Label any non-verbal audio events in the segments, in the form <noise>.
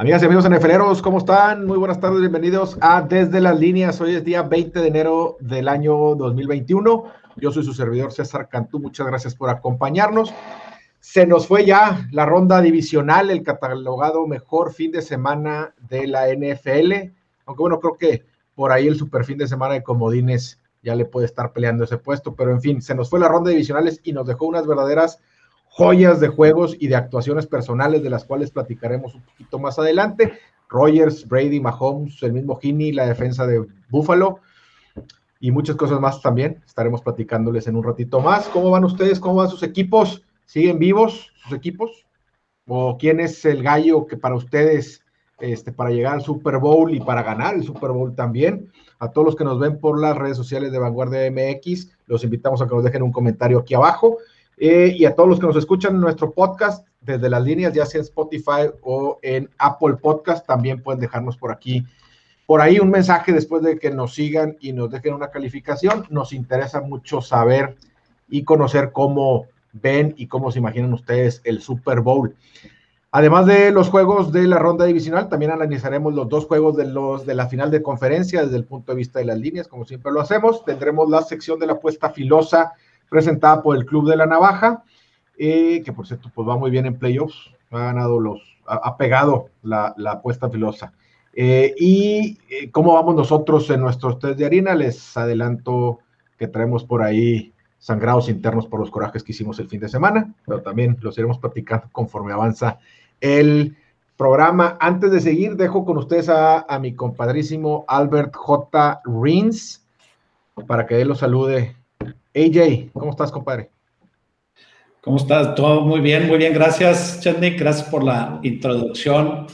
Amigas y amigos NFLeros, ¿cómo están? Muy buenas tardes, bienvenidos a Desde las Líneas. Hoy es día 20 de enero del año 2021. Yo soy su servidor César Cantú, muchas gracias por acompañarnos. Se nos fue ya la ronda divisional, el catalogado mejor fin de semana de la NFL. Aunque bueno, creo que por ahí el super fin de semana de Comodines ya le puede estar peleando ese puesto, pero en fin, se nos fue la ronda divisionales y nos dejó unas verdaderas joyas de juegos y de actuaciones personales de las cuales platicaremos un poquito más adelante. Rogers, Brady, Mahomes, el mismo Heaney, la defensa de Buffalo y muchas cosas más también. Estaremos platicándoles en un ratito más. ¿Cómo van ustedes? ¿Cómo van sus equipos? ¿Siguen vivos sus equipos? ¿O quién es el gallo que para ustedes, este, para llegar al Super Bowl y para ganar el Super Bowl también? A todos los que nos ven por las redes sociales de Vanguardia MX, los invitamos a que nos dejen un comentario aquí abajo eh, y a todos los que nos escuchan en nuestro podcast desde las líneas, ya sea en Spotify o en Apple Podcast, también pueden dejarnos por aquí, por ahí un mensaje después de que nos sigan y nos dejen una calificación. Nos interesa mucho saber y conocer cómo ven y cómo se imaginan ustedes el Super Bowl. Además de los juegos de la ronda divisional, también analizaremos los dos juegos de, los, de la final de conferencia desde el punto de vista de las líneas, como siempre lo hacemos. Tendremos la sección de la apuesta filosa presentada por el Club de la Navaja, eh, que por cierto, pues va muy bien en playoffs, ha ganado los, ha, pegado la, apuesta filosa. Eh, y eh, cómo vamos nosotros en nuestros test de harina, les adelanto que traemos por ahí sangrados internos por los corajes que hicimos el fin de semana, pero también los iremos platicando conforme avanza el programa. Antes de seguir, dejo con ustedes a, a mi compadrísimo Albert J. Rins para que él los salude AJ, ¿cómo estás, compadre? ¿Cómo estás? Todo muy bien, muy bien. Gracias, Chetnik. Gracias por la introducción,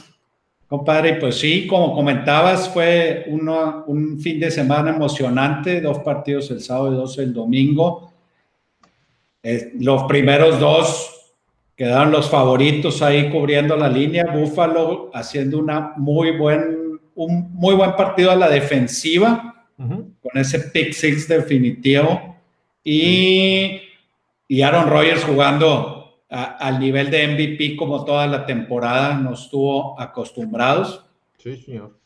compadre. Pues sí, como comentabas, fue un fin de semana emocionante, dos partidos el sábado y dos el domingo. Eh, los primeros dos quedaron los favoritos ahí cubriendo la línea. Buffalo haciendo una muy buen, un muy buen partido a la defensiva, con ese pick six definitivo y, y Aaron Rodgers jugando al nivel de MVP como toda la temporada nos estuvo acostumbrados. Sí, señor.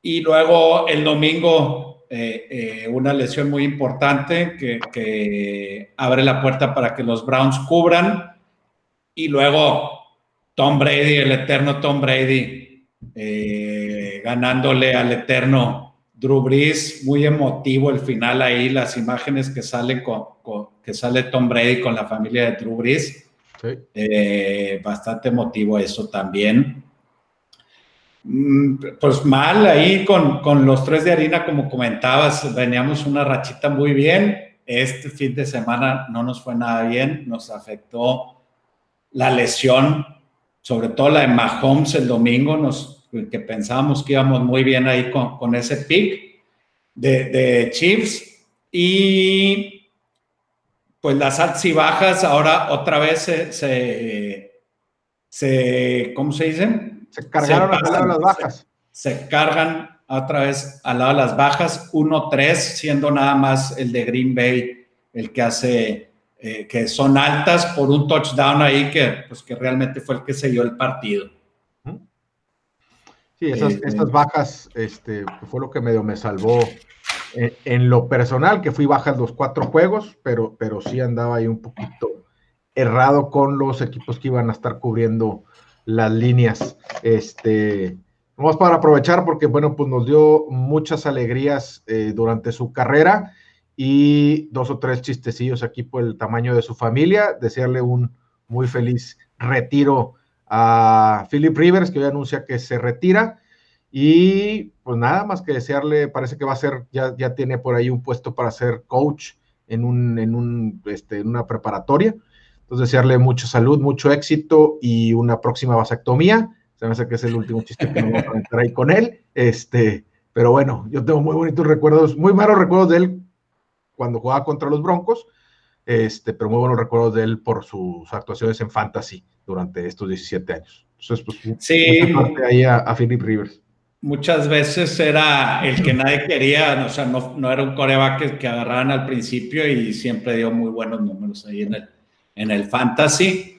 Y luego el domingo eh, eh, una lesión muy importante que, que, abre la puerta para que los Browns cubran. Y luego Tom Brady, el eterno Tom Brady, eh, ganándole al eterno Drew Brees, muy emotivo el final ahí, las imágenes que salen con, que sale Tom Brady con la familia de Drew Brees. Eh, bastante emotivo eso también. Mm, pues mal ahí con, con, los tres de harina, como comentabas, veníamos una rachita muy bien. Este fin de semana no nos fue nada bien, nos afectó la lesión, sobre todo la de Mahomes el domingo, nos que pensábamos que íbamos muy bien ahí con, ese pick de, de, Chiefs. Y pues las altas y bajas ahora otra vez se, se, ¿cómo se dicen? Se cargaron al lado de las bajas. Se, cargan otra vez al lado de las bajas, 1-3, siendo nada más el de Green Bay el que hace, eh, que son altas por un touchdown ahí que, pues, que realmente fue el que se dio el partido. Sí, esas, este bajas este, fue lo que medio me salvó en, lo personal, que fui baja los cuatro juegos, pero, pero sí andaba ahí un poquito errado con los equipos que iban a estar cubriendo las líneas. Este, vamos para aprovechar porque, bueno, pues nos dio muchas alegrías eh, durante su carrera y dos o tres chistecillos aquí por el tamaño de su familia. Desearle un muy feliz retiro a Philip Rivers, que hoy anuncia que se retira. Y pues nada más que desearle, parece que va a ser, ya, ya tiene por ahí un puesto para ser coach en, un, en, un, este, en una preparatoria. Entonces, desearle mucha salud, mucho éxito y una próxima vasectomía. Se me hace que es el último chiste que vamos a meter ahí con él. Este, pero bueno, yo tengo muy bonitos recuerdos, muy malos recuerdos de él cuando jugaba contra los Broncos, este, pero muy buenos recuerdos de él por sus actuaciones en Fantasy durante estos 17 años. Entonces, pues, sí, ahí a, Philip Rivers. Muchas veces era el que nadie quería, o sea, no, no era un coreback que, agarraran al principio y siempre dio muy buenos números ahí en el, en el fantasy.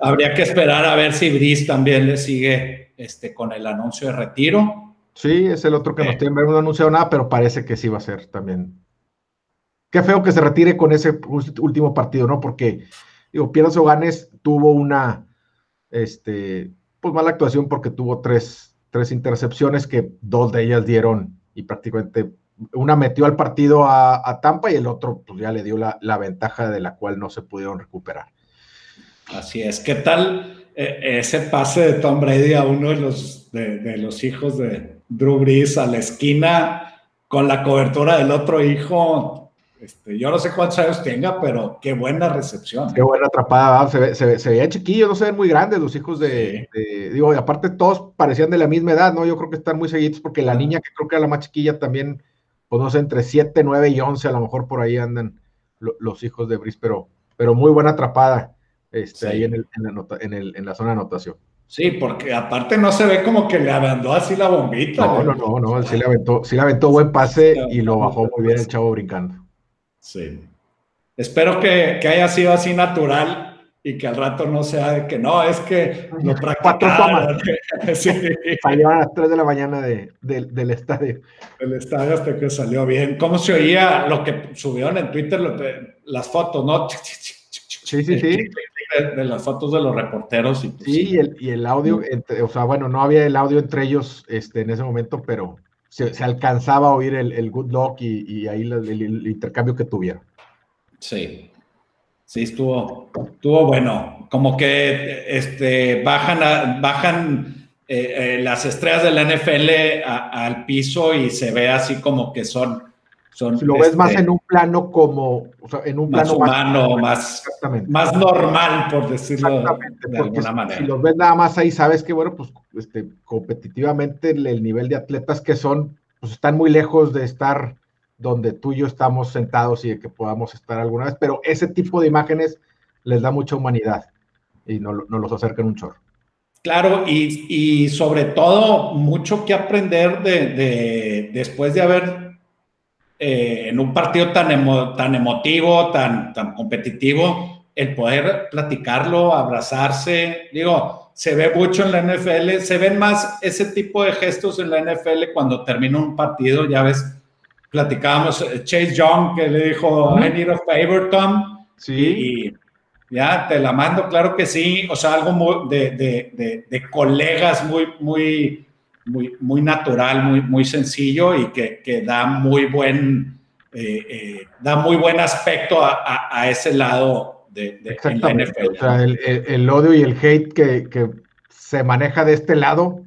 Habría que esperar a ver si Brice también le sigue este, con el anuncio de retiro. Sí, es el otro que nos tiene, no ha anunciado nada, pero parece que sí va a ser también. Qué feo que se retire con ese último partido, ¿no? Porque, digo, Piedras Oganes tuvo una, este, pues mala actuación porque tuvo tres, tres intercepciones que dos de ellas dieron y prácticamente una metió al partido a, Tampa y el otro pues ya le dio la, la, ventaja de la cual no se pudieron recuperar. Así es. ¿Qué tal eh, ese pase de Tom Brady a uno de los, de, los hijos de Drew Brees a la esquina con la cobertura del otro hijo? Este, yo no sé cuántos años tenga, pero qué buena recepción. Qué buena atrapada, se, se, se, veía chiquillo, no se ven muy grandes los hijos de, digo, y aparte todos parecían de la misma edad, ¿no? Yo creo que están muy seguidos porque la niña, que creo que era la más chiquilla, también, pues no sé, entre 7, 9 y 11, a lo mejor por ahí andan los hijos de Brice, pero, pero muy buena atrapada este, ahí en, el, en, la en, el, en, la zona de anotación. Sí, porque aparte no se ve como que le aventó así la bombita. No, no, no, no, sí le aventó, sí le aventó buen pase y lo bajó muy bien el chavo brincando. Sí. Espero que, que haya sido así natural y que al rato no sea de que no, es que lo practicaron. <laughs> sí. Salió a las 3 de la mañana de, del estadio. El estadio hasta que salió bien. ¿Cómo se oía lo que subieron en Twitter, las fotos, no? Sí, sí, sí de, las fotos de los reporteros. Y, pues, sí, Y, el, y, el, audio, entre, o sea, bueno, no había el audio entre ellos este, en ese momento, pero se, alcanzaba a oír el, el good luck y, y ahí el, intercambio que tuvieron. Sí, sí, estuvo, estuvo bueno. Como que este, bajan, bajan eh, eh, las estrellas de la NFL al piso y se ve así como que son si lo ves más este, en un plano como, o sea, en un más plano humano, más, más, normal, por decirlo de alguna manera. Si los ves nada más ahí, sabes que, bueno, pues este, competitivamente el, nivel de atletas que son, pues están muy lejos de estar donde tú y yo estamos sentados y de que podamos estar alguna vez, pero ese tipo de imágenes les da mucha humanidad y nos no los acercan un chorro. Claro, y, y, sobre todo mucho que aprender de, de después de haber eh, en un partido tan, tan emotivo, tan, tan competitivo, el poder platicarlo, abrazarse, digo, se ve mucho en la NFL, se ven más ese tipo de gestos en la NFL cuando termina un partido, ya ves, platicábamos eh, Chase Young que le dijo, I need a favor, Tom. Sí. Y, ya, te la mando, claro que sí, o sea, algo de, de, de, de colegas muy, muy, muy, muy natural, muy, muy sencillo y que, que da muy buen, eh, eh, da muy buen aspecto a, a, ese lado de, de la NFL. O sea, el, el, odio y el hate que, que, se maneja de este lado,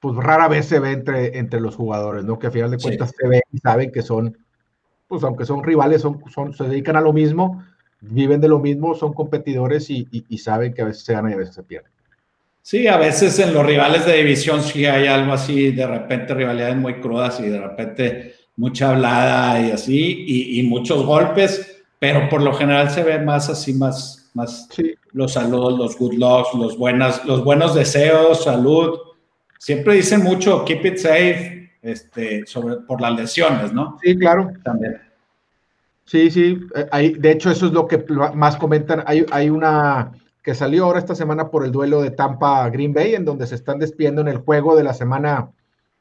pues rara vez se ve entre, entre los jugadores, ¿no? Que a final de cuentas sí. se ven y saben que son, pues aunque son rivales, son, son, se dedican a lo mismo, viven de lo mismo, son competidores y, y, y saben que a veces se ganan y a veces se pierden. Sí, a veces en los rivales de división sí hay algo así, de repente rivalidades muy crudas y de repente mucha hablada y así, y, y muchos golpes, pero por lo general se ve más así, más, más sí. los saludos, los good lucks, los, buenas, los buenos deseos, salud. Siempre dicen mucho, keep it safe, este, sobre, por las lesiones, ¿no? Sí, claro. También. Sí, sí, hay, de hecho eso es lo que más comentan. Hay, hay una que salió ahora esta semana por el duelo de Tampa Green Bay, en donde se están despidiendo en el juego de la semana,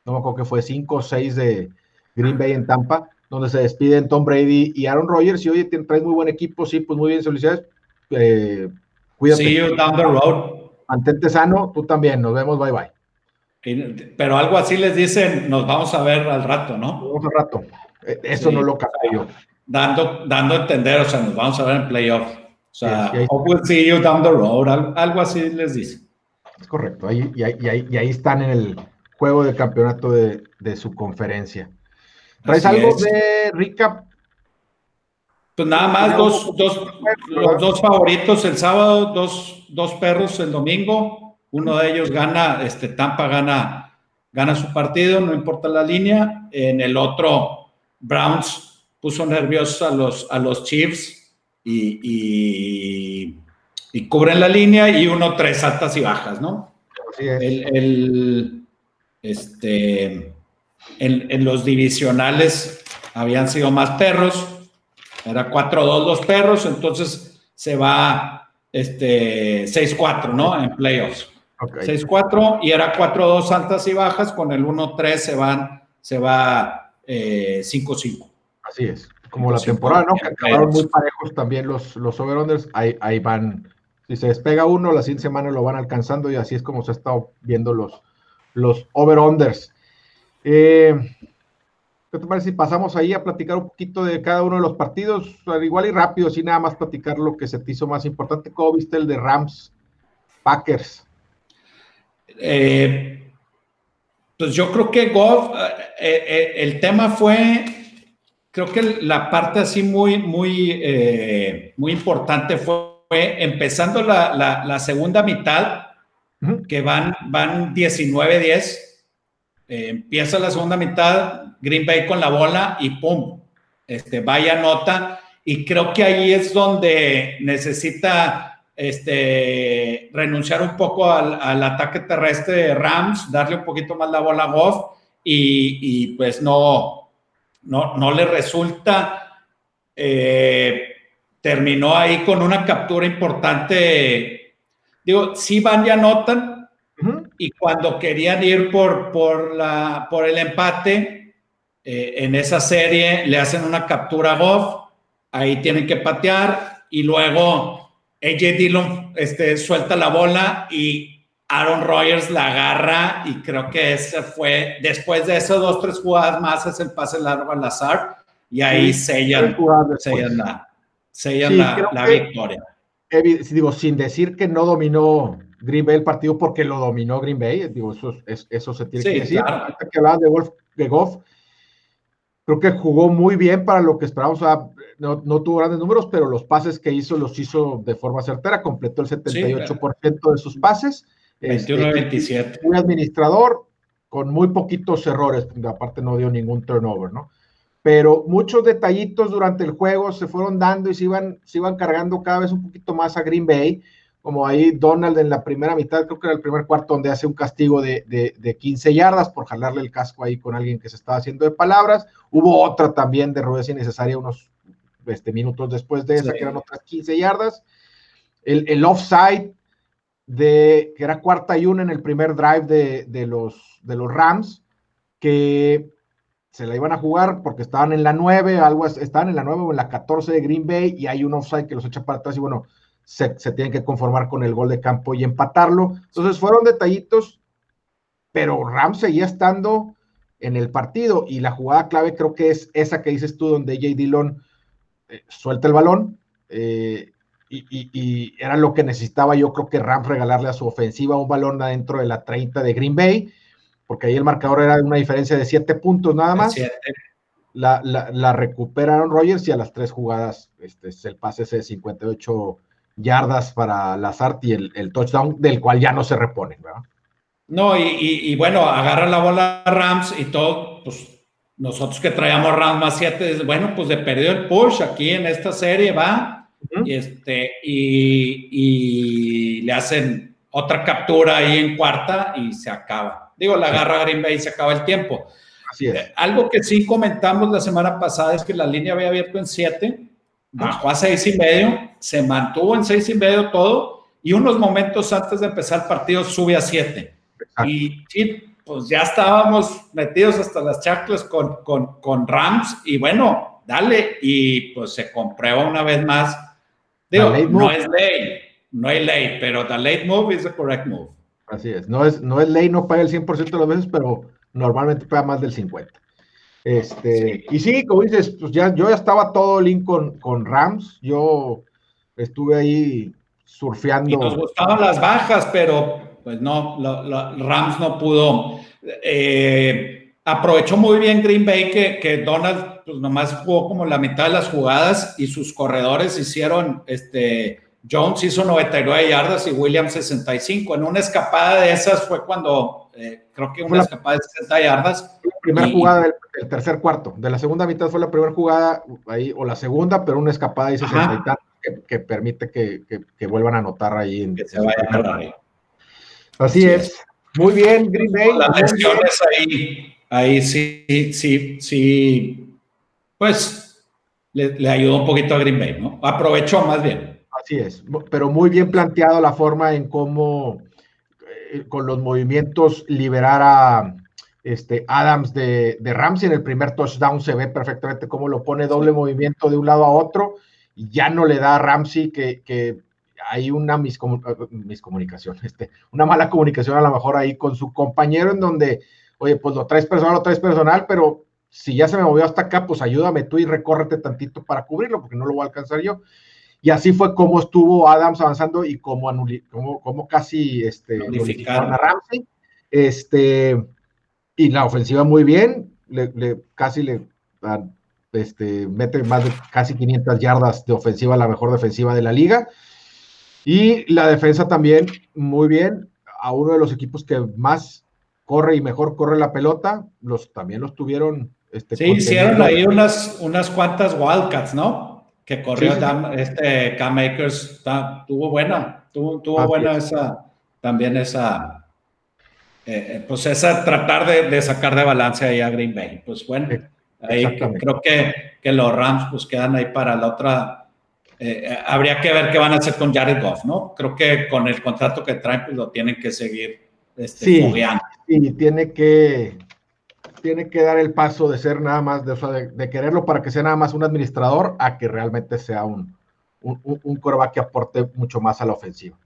no me acuerdo que fue 5 o 6 de Green Bay en Tampa, donde se despiden Tom Brady y Aaron Rodgers. Y oye, traes muy buen equipo, sí, pues muy bien, felicidades. Eh, cuídate. See you down the road. Mantente sano, tú también, nos vemos, bye bye. Pero algo así les dicen, nos vamos a ver al rato, ¿no? Nos vamos al rato. E, eso sí. no lo capté yo. Dando, dando a entender, o sea, nos vamos a ver en playoff. O sea, sí, we'll see you down the road, algo así les dice. Es correcto, ahí, y, ahí, y, ahí, y ahí están en el juego de campeonato de, de su conferencia. ¿Traes así algo es. de recap? Pues nada más, dos, dos, los dos favoritos el sábado, dos, dos perros el domingo. Uno de ellos gana, este Tampa gana, gana su partido, no importa la línea. En el otro, Browns puso nerviosos a los, a los Chiefs y, y, y, cubren la línea y uno tres altas y bajas, ¿no? Así es. El, el, este, en, en, los divisionales habían sido más perros, era 4-2 los perros, entonces se va este, 6-4, ¿no? En playoffs. 6-4 y era 4-2 altas y bajas, con el 1-3 se van, se va 5-5. Eh, Así es, como la temporada, ¿no? Que acabaron muy parejos también los, los over-unders, ahí, ahí, van, si se despega uno, la siguiente semana lo van alcanzando y así es como se ha estado viendo los, los over-unders. Eh, ¿Qué te parece si pasamos ahí a platicar un poquito de cada uno de los partidos? Igual y rápido, así nada más platicar lo que se te hizo más importante. ¿Cómo viste el de Rams Packers? Eh, pues yo creo que Goff, eh, el tema fue, creo que la parte así muy, muy, muy importante fue, empezando la, segunda mitad, que van, van 19-10. empieza la segunda mitad, Green Bay con la bola y ¡pum! Este, vaya nota. Y creo que ahí es donde necesita este, renunciar un poco al, ataque terrestre de Rams, darle un poquito más la bola a Goff y, pues no, no, no le resulta. Eh, terminó ahí con una captura importante. Digo, sí van y anotan y cuando querían ir por, por, la, por el empate, eh, en esa serie le hacen una captura a Goff, ahí tienen que patear y luego AJ Dillon este, suelta la bola y Aaron Rodgers la agarra y creo que ese fue, después de esas dos, tres jugadas más, es el pase largo al azar y ahí sellan, sellan, la, sellan la, victoria. digo, sin decir que no dominó Green Bay el partido porque lo dominó Green Bay, digo, eso, eso se tiene que decir. Claro. que hablabas de, de Goff, creo que jugó muy bien para lo que esperábamos. no, tuvo grandes números, pero los pases que hizo los hizo de forma certera, completó el 78% de sus pases. 21-27. Este, un administrador con muy poquitos errores, aparte no dio ningún turnover, ¿no? Pero muchos detallitos durante el juego se fueron dando y se iban, se iban cargando cada vez un poquito más a Green Bay como ahí Donald en la primera mitad, creo que era el primer cuarto donde hace un castigo de, de, 15 yardas por jalarle el casco ahí con alguien que se estaba haciendo de palabras. Hubo otra también de rudeza innecesaria unos este, minutos después de esa, que eran otras 15 yardas. El, el, offside de que era cuarta y una en el primer drive de, de, los, de los Rams, que se la iban a jugar porque estaban en la 9, algo, estaban en la 9 o en la 14 de Green Bay y hay un offside que los echa para atrás y bueno, se, tienen que conformar con el gol de campo y empatarlo. Entonces fueron detallitos, pero Rams seguía estando en el partido y la jugada clave creo que es esa que dices tú donde J. Dillon eh, suelta el balón eh, y, era lo que necesitaba yo creo que Rams regalarle a su ofensiva un balón adentro de la 30 de Green Bay, porque ahí el marcador era una diferencia de 7 puntos nada más. La, la, recuperaron Rogers y a las tres jugadas este, es el pase ese de 58 yardas para Lazard y el, touchdown, del cual ya no se repone, ¿verdad? No, y, bueno, agarra la bola Rams y todo, pues nosotros que traíamos Rams más 7, bueno, pues de perdió el push aquí en esta serie, va, y, este, y, le hacen otra captura ahí en cuarta y se acaba. Digo, la agarra Green Bay y se acaba el tiempo. Así es. algo que sí comentamos la semana pasada es que la línea había abierto en 7 bajó a seis y medio, se mantuvo en seis y medio todo, y unos momentos antes de empezar el partido sube a siete. Y sí, pues ya estábamos metidos hasta las chaclas con, con, con, Rams, y bueno, dale, y pues se comprueba una vez más. Digo, no es ley, no hay ley, pero the late move is the correct move. Así es, no es, no es ley, no paga el 100% de las veces, pero normalmente paga más del 50%. Este, Y sí, como dices, pues ya yo ya estaba todo link con, con Rams, yo estuve ahí surfeando. Y nos gustaban las bajas, pero pues no, Rams no pudo. Eh, aprovechó muy bien Green Bay que, que, Donald pues nomás jugó como la mitad de las jugadas y sus corredores hicieron, este, Jones hizo 99 yardas y Williams 65. En una escapada de esas fue cuando, eh, creo que una escapada de 60 yardas. La primera jugada del, tercer cuarto. De la segunda mitad fue la primera jugada, ahí, o la segunda, pero una escapada y 60 que, permite que, que, vuelvan a anotar ahí. En, que se vaya ahí. Así es. Muy bien, Green Bay. Las lesiones ahí, ahí sí, sí, sí, pues le, le ayudó un poquito a Green Bay, ¿no? Aprovechó más bien. Así es, pero muy bien planteado la forma en cómo eh, con los movimientos liberar a este, Adams de, de Ramsey en el primer touchdown se ve perfectamente cómo lo pone doble movimiento de un lado a otro y ya no le da a Ramsey que, que hay una miscomunicación, <laughs> este, una mala comunicación a lo mejor ahí con su compañero en donde, oye, pues lo traes personal, lo traes personal, pero si ya se me movió hasta acá, pues ayúdame tú y recórrete tantito para cubrirlo, porque no lo voy a alcanzar yo. Y así fue como estuvo Adams avanzando y como, como, como casi este, a Ramsey. Este, y la ofensiva muy bien, le, casi le este, mete más de casi 500 yardas de ofensiva, la mejor defensiva de la liga. Y la defensa también muy bien, a uno de los equipos que más corre y mejor corre la pelota, los también los tuvieron. Este, sí, hicieron ahí unas, unas cuantas Wildcats, ¿no? Que corrió este Cam Makers, tuvo buena, tuvo, tuvo buena esa, también esa, eh, eh, pues esa tratar de, sacar de balance ahí a Green Bay. Pues bueno, ahí creo que, que los Rams pues quedan ahí para la otra eh, habría que ver qué van a hacer con Jared Goff, ¿no? Creo que con el contrato que traen, pues lo tienen que seguir este, sí, sí, tiene que, tiene que dar el paso de ser nada más, de, quererlo para que sea nada más un administrador, a que realmente sea un, un, un que aporte mucho más a la ofensiva.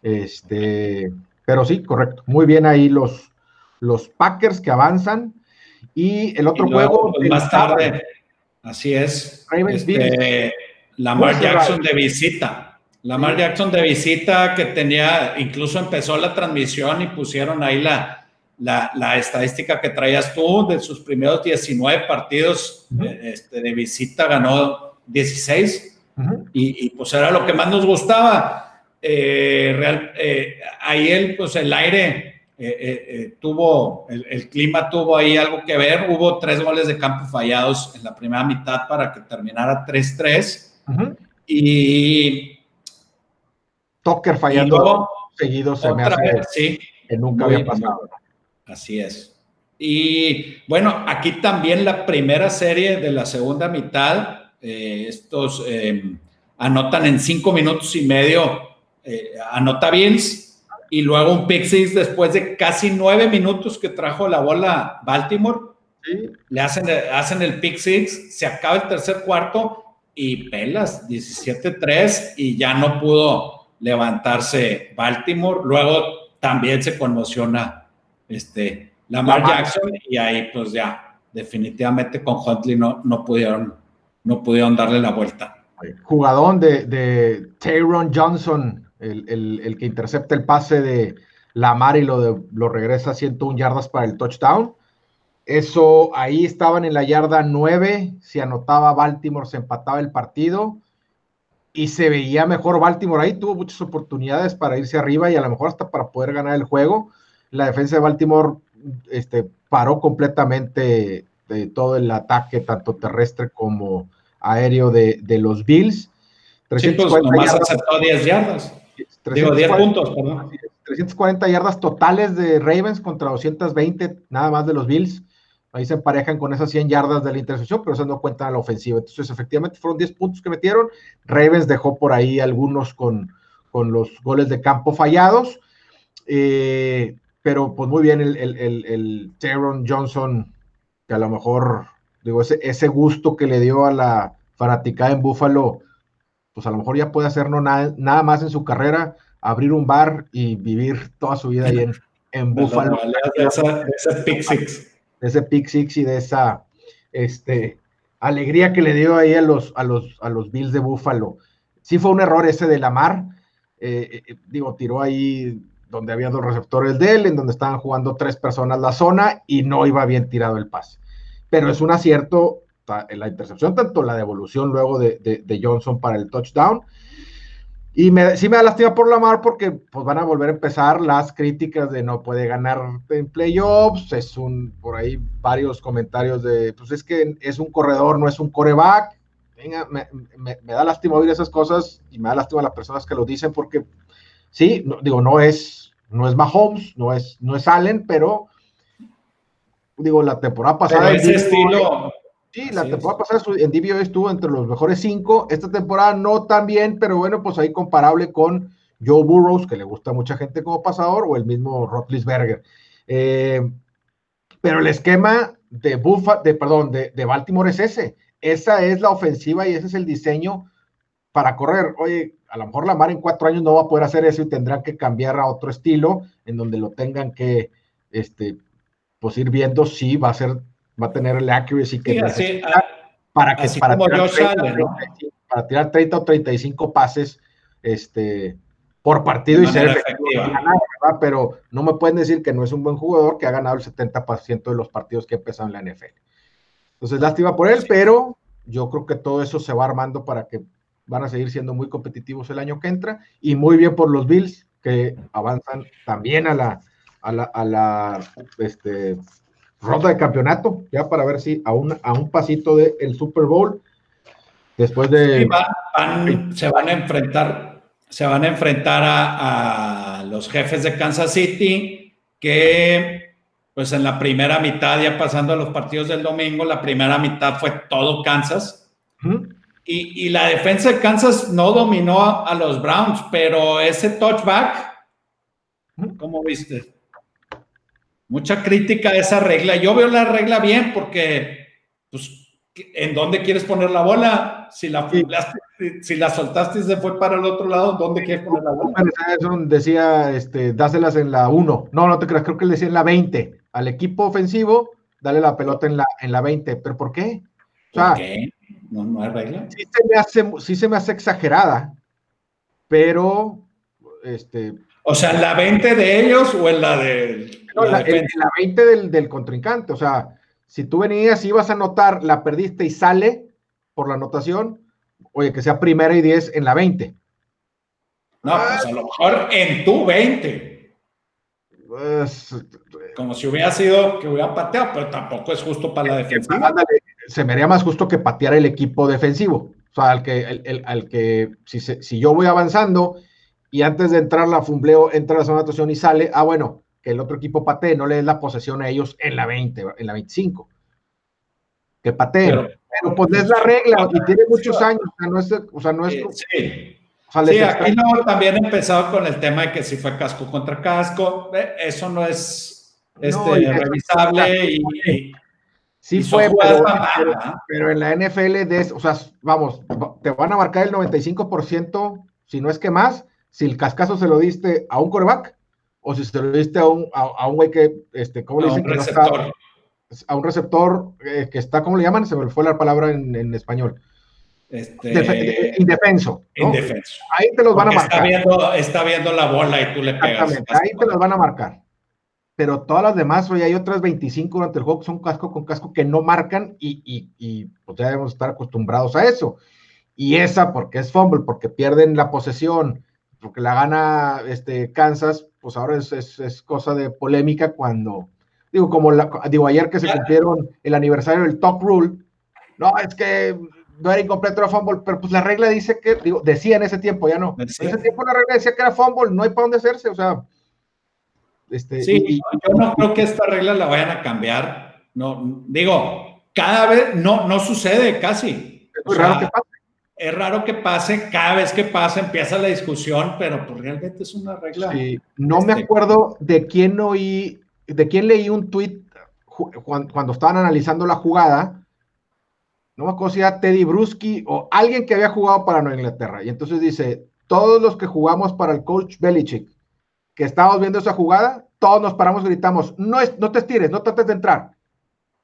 Este, pero sí, correcto. Muy bien ahí los, los Packers que avanzan. Y el otro juego. Pues, más tarde, así es. Este, Lamar Jackson de visita. Lamar Jackson de visita que tenía, incluso empezó la transmisión y pusieron ahí la, la, estadística que traías tú de sus primeros 19 partidos eh, este, de visita, ganó 16 y, pues era lo que más nos gustaba. Eh, real, eh, ahí el, pues el aire tuvo, el, clima tuvo ahí algo que ver. Hubo tres goles de campo fallados en la primera mitad para que terminara 3-3. Y. Tucker fallando seguido se me hace sí, que nunca había pasado. Así es. Y bueno, aquí también la primera serie de la segunda mitad, eh, estos em, anotan en cinco minutos y medio, eh, anota Bills y luego un pick six después de casi nueve minutos que trajo la bola Baltimore. Le hacen, hacen el pick six, se acaba el tercer cuarto y pelas, 17-3 y ya no pudo levantarse Baltimore. Luego también se conmociona este, Lamar Jackson y ahí pues ya definitivamente con Huntley no, no, pudieron, no pudieron darle la vuelta. Jugadón de, de Tyron Johnson, el, que intercepta el pase de Lamar y lo, lo regresa a 101 yardas para el touchdown. Eso, ahí estaban en la yarda 9, si anotaba Baltimore se empataba el partido y se veía mejor Baltimore ahí, tuvo muchas oportunidades para irse arriba y a lo mejor hasta para poder ganar el juego. La defensa de Baltimore este, paró completamente de todo el ataque, tanto terrestre como aéreo de, los Bills. 340 pues, yardas, aceptó 10 yardas. 10 puntos, perdón. 340 yardas totales de Ravens contra 220 nada más de los Bills. Ahí se emparejan con esas 100 yardas de la intercepción, pero eso no cuenta a la ofensiva. Entonces, efectivamente, fueron 10 puntos que metieron. Ravens dejó por ahí algunos con, con los goles de campo fallados. Eh, pero, pues muy bien, el, el, el, Johnson, que a lo mejor, digo, ese, ese gusto que le dio a la fanaticada en Buffalo, pues a lo mejor ya puede hacer no nada, nada más en su carrera, abrir un bar y vivir toda su vida ahí en, en <laughs> Buffalo. ese pick six de ese pick six y de esa este, alegría que le dio ahí a los, a los, a los Bills de Buffalo. Sí fue un error ese de Lamar, eh, eh, digo, tiró ahí donde había dos receptores de él, en donde estaban jugando tres personas la zona y no iba bien tirado el pase. Pero es un acierto la intercepción, tanto la devolución luego de, de Johnson para el touchdown y me, sí me da lástima por Lamar porque pues van a volver a empezar las críticas de no puede ganar en playoffs, es un, por ahí varios comentarios de, pues es que es un corredor, no es un coreback. Venga, me, da lástima oír esas cosas y me da lástima a las personas que lo dicen porque sí, digo, no es, no es Mahomes, no es, no es Allen, pero digo, la temporada pasada... ese estilo, Sí, la temporada pasada en DBO estuvo entre los mejores cinco. Esta temporada no tan bien, pero bueno, pues ahí comparable con Joe Burrows, que le gusta a mucha gente como pasador, o el mismo Rotlisberger. Eh, pero el esquema de, Buffa, de, perdón, de, de, Baltimore es ese. Esa es la ofensiva y ese es el diseño para correr. Oye, a lo mejor Lamar en cuatro años no va a poder hacer eso y tendrá que cambiar a otro estilo en donde lo tengan que, este, pues ir viendo si va a ser, va a tener el accuracy que necesita para que para tirar, 30, para tirar 30 o 35 pases, este, por partido y ser efectivo, pero no me pueden decir que no es un buen jugador que ha ganado el 70% de los partidos que ha empezado en la NFL. Entonces, lástima por él, pero yo creo que todo eso se va armando para que van a seguir siendo muy competitivos el año que entra y muy bien por los Bills que avanzan también a la, a la, a la este, ronda de campeonato, ya para ver si a un, a un pasito del Super Bowl, después de... se van a enfrentar, se van a, enfrentar a, los jefes de Kansas City, que pues en la primera mitad, ya pasando a los partidos del domingo, la primera mitad fue todo Kansas. Y, y, la defensa de Kansas no dominó a los Browns, pero ese touchback, ¿cómo viste? mucha crítica a esa regla. Yo veo la regla bien porque, pues, ¿en dónde quieres poner la bola? Si la, si la soltaste y se fue para el otro lado, ¿dónde quieres poner la bola? Decía, este, dáselas en la 1. No, no te creas, creo que le decía en la 20. Al equipo ofensivo, dale la pelota en la, en la 20. ¿Pero por qué? ¿Por qué? ¿No, no hay regla? Sí se, me hace, sí se me hace exagerada, pero, este... O sea, ¿en la 20 de ellos o en la de no, la, en, la 20 del, del, contrincante. O sea, si tú venías y ibas a anotar, la perdiste y sale por la anotación, oye, que sea primera y 10 en la 20. No, pues a lo mejor en tu 20. Pues, Como si hubiera sido que hubiera pateado, pero tampoco es justo para la defensa. Se me haría más justo que pateara el equipo defensivo. O sea, al que, el, al que si, si yo voy avanzando y antes de entrar la fumbleo, entra la zona de anotación y sale, ah, bueno, que el otro equipo patee, no le des la posesión a ellos en la 20, en la 25. Que pateen. Pero, pues es la regla y tiene muchos años, o sea, no es, o sea, no es sí. sí, aquí no, también empezado con el tema de que si fue casco contra casco, eso no es este, revisable y, Sí fue, pero, pero, en la NFL, de, o sea, vamos, te van a marcar el 95%, si no es que más, si el cascazo se lo diste a un coreback o si se lo diste a un, a, un güey que, este, ¿cómo le dicen? Que no está, a un receptor eh, que está, ¿cómo le llaman? Se me fue la palabra en, en español. Este, indefenso. Indefenso. Ahí te los van a marcar. Está viendo, está viendo la bola y tú le pegas. Exactamente, ahí te los van a marcar. Pero todas las demás, hoy hay otras 25 durante el juego que son casco con casco que no marcan y, y, y pues ya debemos estar acostumbrados a eso. Y esa porque es fumble, porque pierden la posesión, porque la gana este, Kansas, pues ahora es, es, cosa de polémica cuando, digo, como la, digo, ayer que se cumplieron el aniversario del Top Rule, no, es que no era incompleto, era fumble, pero pues la regla dice que, digo, decía en ese tiempo, ya no, en ese tiempo la regla decía que era fumble, no hay para dónde hacerse, o sea. Este, sí, yo no creo que esta regla la vayan a cambiar, no, digo, cada vez, no, no sucede casi. Es muy raro que pase es raro que pase, cada vez que pasa empieza la discusión, pero pues realmente es una regla. no me este, acuerdo de quién oí, de quién leí un tweet cuando, estaban analizando la jugada. No me acuerdo si era Teddy Bruschi o alguien que había jugado para Nueva Inglaterra. Y entonces dice: Todos los que jugamos para el coach Belichick, que estábamos viendo esa jugada, todos nos paramos y gritamos: No, es, no te estires, no trates de entrar.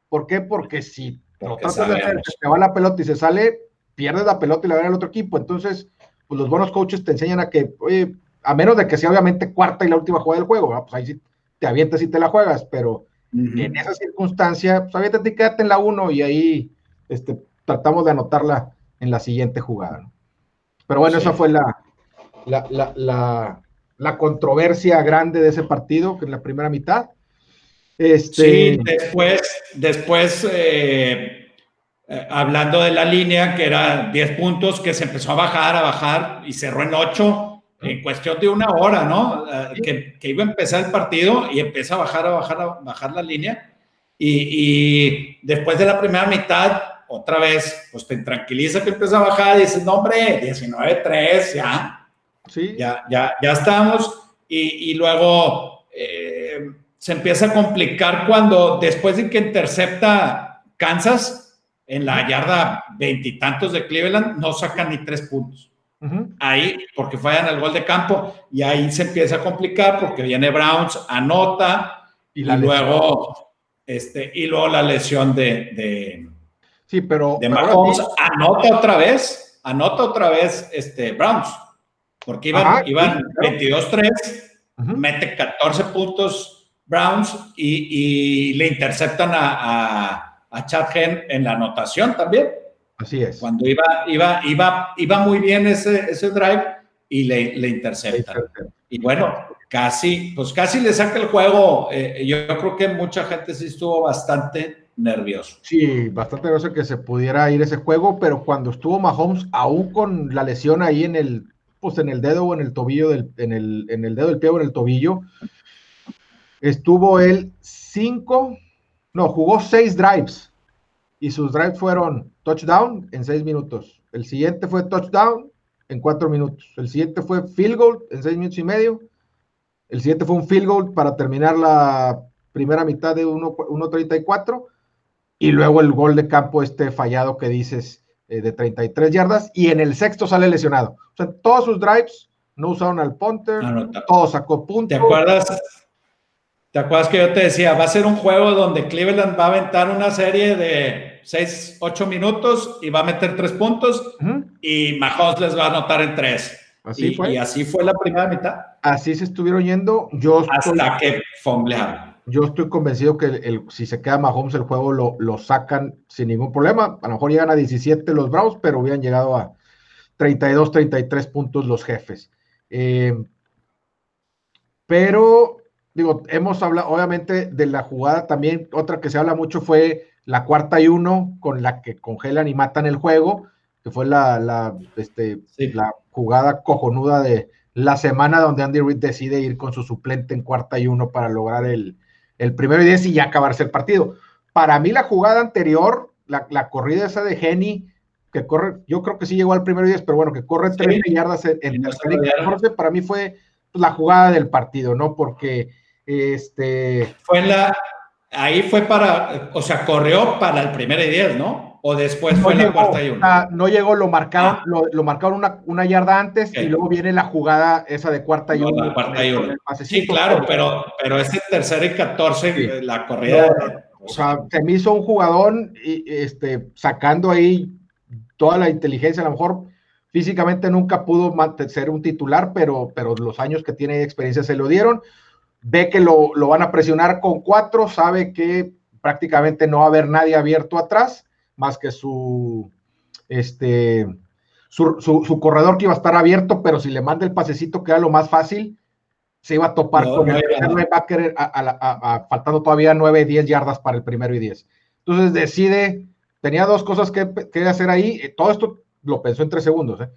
¿Por qué? Porque si no tratas de entrar, se va la pelota y se sale, pierdes la pelota y la ven al otro equipo. Entonces, pues los buenos coaches te enseñan a que, oye, a menos de que sea obviamente cuarta y la última jugada del juego, pues ahí sí te avientas y te la juegas, pero en esa circunstancia, pues aviéntate y quédate en la uno y ahí este, tratamos de anotarla en la siguiente jugada. Pero bueno, esa fue la, la, la, controversia grande de ese partido, en la primera mitad. Este... Sí, después, después eh, eh, hablando de la línea, que era 10 puntos, que se empezó a bajar, a bajar y cerró en 8 en cuestión de una hora, ¿no? Eh, que, que, iba a empezar el partido y empieza a bajar, a bajar, a bajar la línea. Y, y después de la primera mitad, otra vez, pues te tranquiliza que empieza a bajar y dices, no, hombre, 19-3, ya. Sí. Ya, ya, ya estábamos. Y, luego eh, se empieza a complicar cuando después de que intercepta Kansas en la yarda veintitantos de Cleveland, no sacan ni tres puntos. Ahí, porque fallan el gol de campo, y ahí se empieza a complicar porque viene Browns, anota, y, luego, este, y luego la lesión de, sí, pero, de Mahomes, anota otra vez, anota otra vez este, Browns, porque iban, iban 22-3, mete 14 puntos Browns y, le interceptan a, a, Chad Hen en la anotación también. Así es. Cuando iba, iba, iba, iba muy bien ese, ese drive y le, le interceptan. Y bueno, casi, pues casi le saca el juego. Eh, yo, creo que mucha gente sí estuvo bastante nervioso. Sí, bastante nervioso que se pudiera ir ese juego, pero cuando estuvo Mahomes, aún con la lesión ahí en el, pues en el dedo o en el tobillo, del, en, el, en el dedo del pie o en el tobillo, estuvo él cinco, no, jugó seis drives y sus drives fueron touchdown en seis minutos. El siguiente fue touchdown en cuatro minutos. El siguiente fue field goal en seis minutos y medio. El siguiente fue un field goal para terminar la primera mitad de 1.34. Y luego el gol de campo este fallado que dices eh, de 33 yardas. Y en el sexto sale lesionado. O sea, todos sus drives no usaron al punter, todo sacó puntos. ¿Te acuerdas? ¿Te acuerdas que yo te decía, va a ser un juego donde Cleveland va a aventar una serie de 6, 8 minutos y va a meter 3 puntos y Mahomes les va a anotar en 3. Así y, fue. Y así fue la primera mitad. Así se estuvieron yendo. Yo Hasta que fomblearon. Yo estoy convencido que el, si se queda Mahomes, el juego lo, lo, sacan sin ningún problema. A lo mejor llegan a 17 los Browns, pero hubieran llegado a 32, 33 puntos los jefes. Eh, pero, digo, hemos hablado, obviamente, de la jugada también. Otra que se habla mucho fue la cuarta y uno con la que congelan y matan el juego, que fue la, la, este, la jugada cojonuda de la semana donde Andy Reid decide ir con su suplente en cuarta y uno para lograr el, el primero y diez y ya acabarse el partido. Para mí la jugada anterior, la, la corrida esa de Jenny, que corre, yo creo que sí llegó al primero y diez, pero bueno, que corre tres yardas en, en para mí fue la jugada del partido, ¿no? Porque este... Fue en la, ahí fue para, o sea, corrió para el primer y diez, ¿no? O después fue la cuarta y una. no llegó, lo marcaron, ah. lo, marcaron una, yarda antes y luego viene la jugada esa de cuarta y una. cuarta y una. Sí, claro, pero, pero ese tercer y catorce, la corrida. o sea, se me hizo un jugador y, este, sacando ahí toda la inteligencia, a lo mejor físicamente nunca pudo ser un titular, pero, pero los años que tiene de experiencia se lo dieron ve que lo, van a presionar con cuatro, sabe que prácticamente no va a haber nadie abierto atrás, más que su, este, su, corredor que iba a estar abierto, pero si le manda el pasecito, que era lo más fácil, se iba a topar con el backer faltando todavía 9, 10 yardas para el primero y 10. Entonces decide, tenía dos cosas que, hacer ahí, eh, todo esto lo pensó en tres segundos. ¿eh?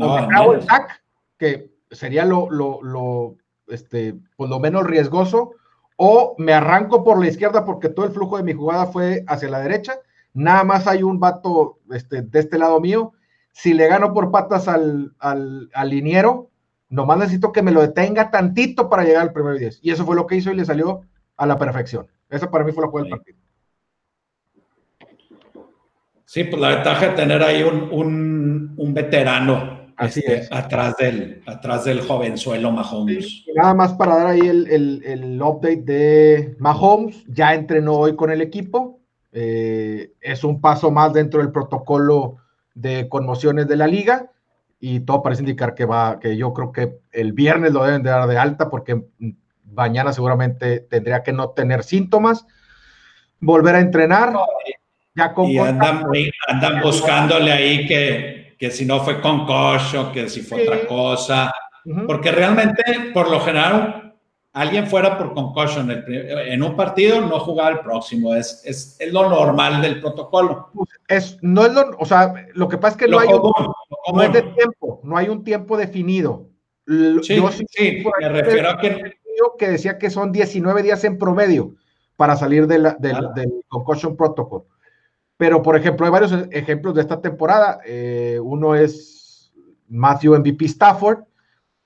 O el sack, que sería lo, lo este, por lo menos riesgoso, o me arranco por la izquierda porque todo el flujo de mi jugada fue hacia la derecha, nada más hay un vato este, de este lado mío, si le gano por patas al, al, liniero, nomás necesito que me lo detenga tantito para llegar al primer 10. Y eso fue lo que hizo y le salió a la perfección. Esa para mí fue la jugada del partido. Sí, pues la ventaja de tener ahí un, un, un veterano Así este, es. Atrás del, atrás del jovenzuelo Mahomes. nada más para dar ahí el, update de Mahomes. Ya entrenó hoy con el equipo. Eh, es un paso más dentro del protocolo de conmociones de la liga. Y todo parece indicar que va, que yo creo que el viernes lo deben de dar de alta porque mañana seguramente tendría que no tener síntomas. Volver a entrenar. ya con y andan buscándole ahí que que si no fue concussion, que si fue otra cosa, porque realmente, por lo general, alguien fuera por concussion en un partido, no jugaba el próximo, es, es, es, lo normal del protocolo. Es, no es lo, o sea, lo que pasa es que no hay un, no es de tiempo, no hay un tiempo definido. Sí, Yo sí, sí me refiero a que... que decía que son 19 días en promedio para salir de la, del, del concussion protocol. Pero, por ejemplo, hay varios ejemplos de esta temporada. Eh, uno es Matthew MVP Stafford,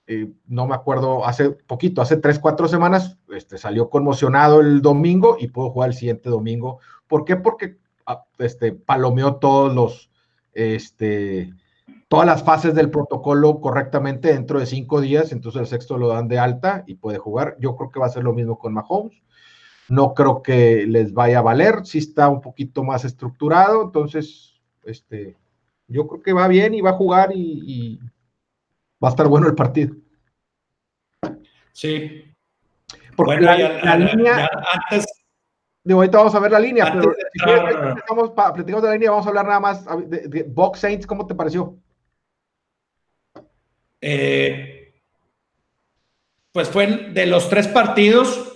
eh, no me acuerdo, hace poquito, hace tres, cuatro semanas, este, salió conmocionado el domingo y pudo jugar el siguiente domingo. ¿Por qué? Porque ah, este, palomeó todos los, este, todas las fases del protocolo correctamente dentro de cinco días, entonces el sexto lo dan de alta y puede jugar. Yo creo que va a ser lo mismo con Mahomes. No creo que les vaya a valer, si está un poquito más estructurado, entonces, este, yo creo que va bien y va a jugar y va a estar bueno el partido. Sí. Porque la, línea, antes, digo, ahorita vamos a ver la línea, pero si platicamos, platicamos, de la línea, vamos a hablar nada más de, Box Saints, ¿cómo te pareció? Eh, pues fue de los tres partidos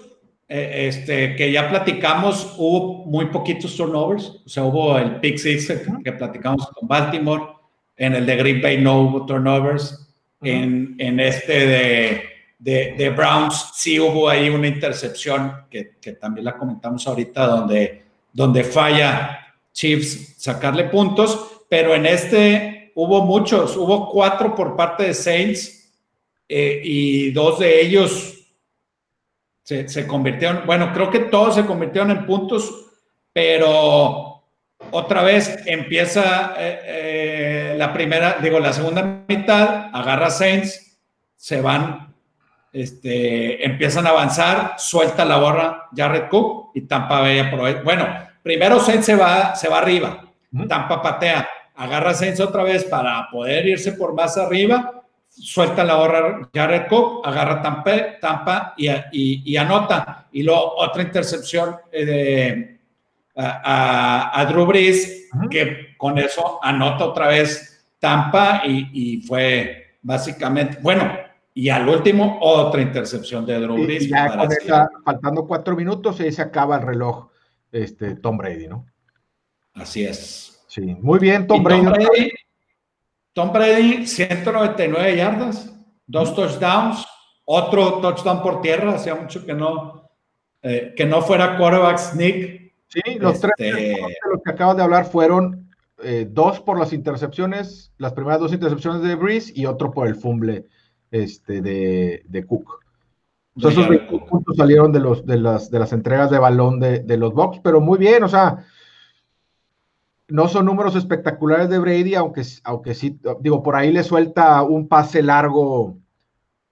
eh, este, que ya platicamos, hubo muy poquitos turnovers, o sea, hubo el pick six que platicamos con Baltimore, en el de Green Bay no hubo turnovers, en, en este de, de, de, Browns sí hubo ahí una intercepción que, que, también la comentamos ahorita donde, donde falla Chiefs sacarle puntos, pero en este hubo muchos, hubo cuatro por parte de Saints eh, y dos de ellos se, se, convirtieron, bueno, creo que todos se convirtieron en puntos, pero otra vez empieza eh, eh la primera, digo, la segunda mitad, agarra Saints, se van, este, empiezan a avanzar, suelta la borra Jared Cook y Tampa Bay aprovecha. Bueno, primero Saints se va, se va arriba, Tampa patea, agarra Saints otra vez para poder irse por más arriba, suelta la borra Jared Cook, agarra Tampa, Tampa y, y, anota. Y luego otra intercepción eh, de, a, a, Drew Brees, que con eso anota otra vez Tampa y, fue básicamente, bueno, y al último otra intercepción de Drew Brees. ya faltando cuatro minutos y ahí se acaba el reloj este, Tom Brady, ¿no? Así es. Sí, muy bien, Tom Brady. Tom Brady, 199 yardas, dos touchdowns, otro touchdown por tierra, hacía mucho que no, eh, que no fuera quarterback sneak. Sí, los tres este, de los que acabas de hablar fueron eh, dos por las intercepciones, las primeras dos intercepciones de Breeze y otro por el fumble este, de, Cook. esos puntos salieron de, los, de, las, de las entregas de balón de, los Bucks, pero muy bien, o sea, no son números espectaculares de Brady, aunque, aunque sí, digo, por ahí le suelta un pase largo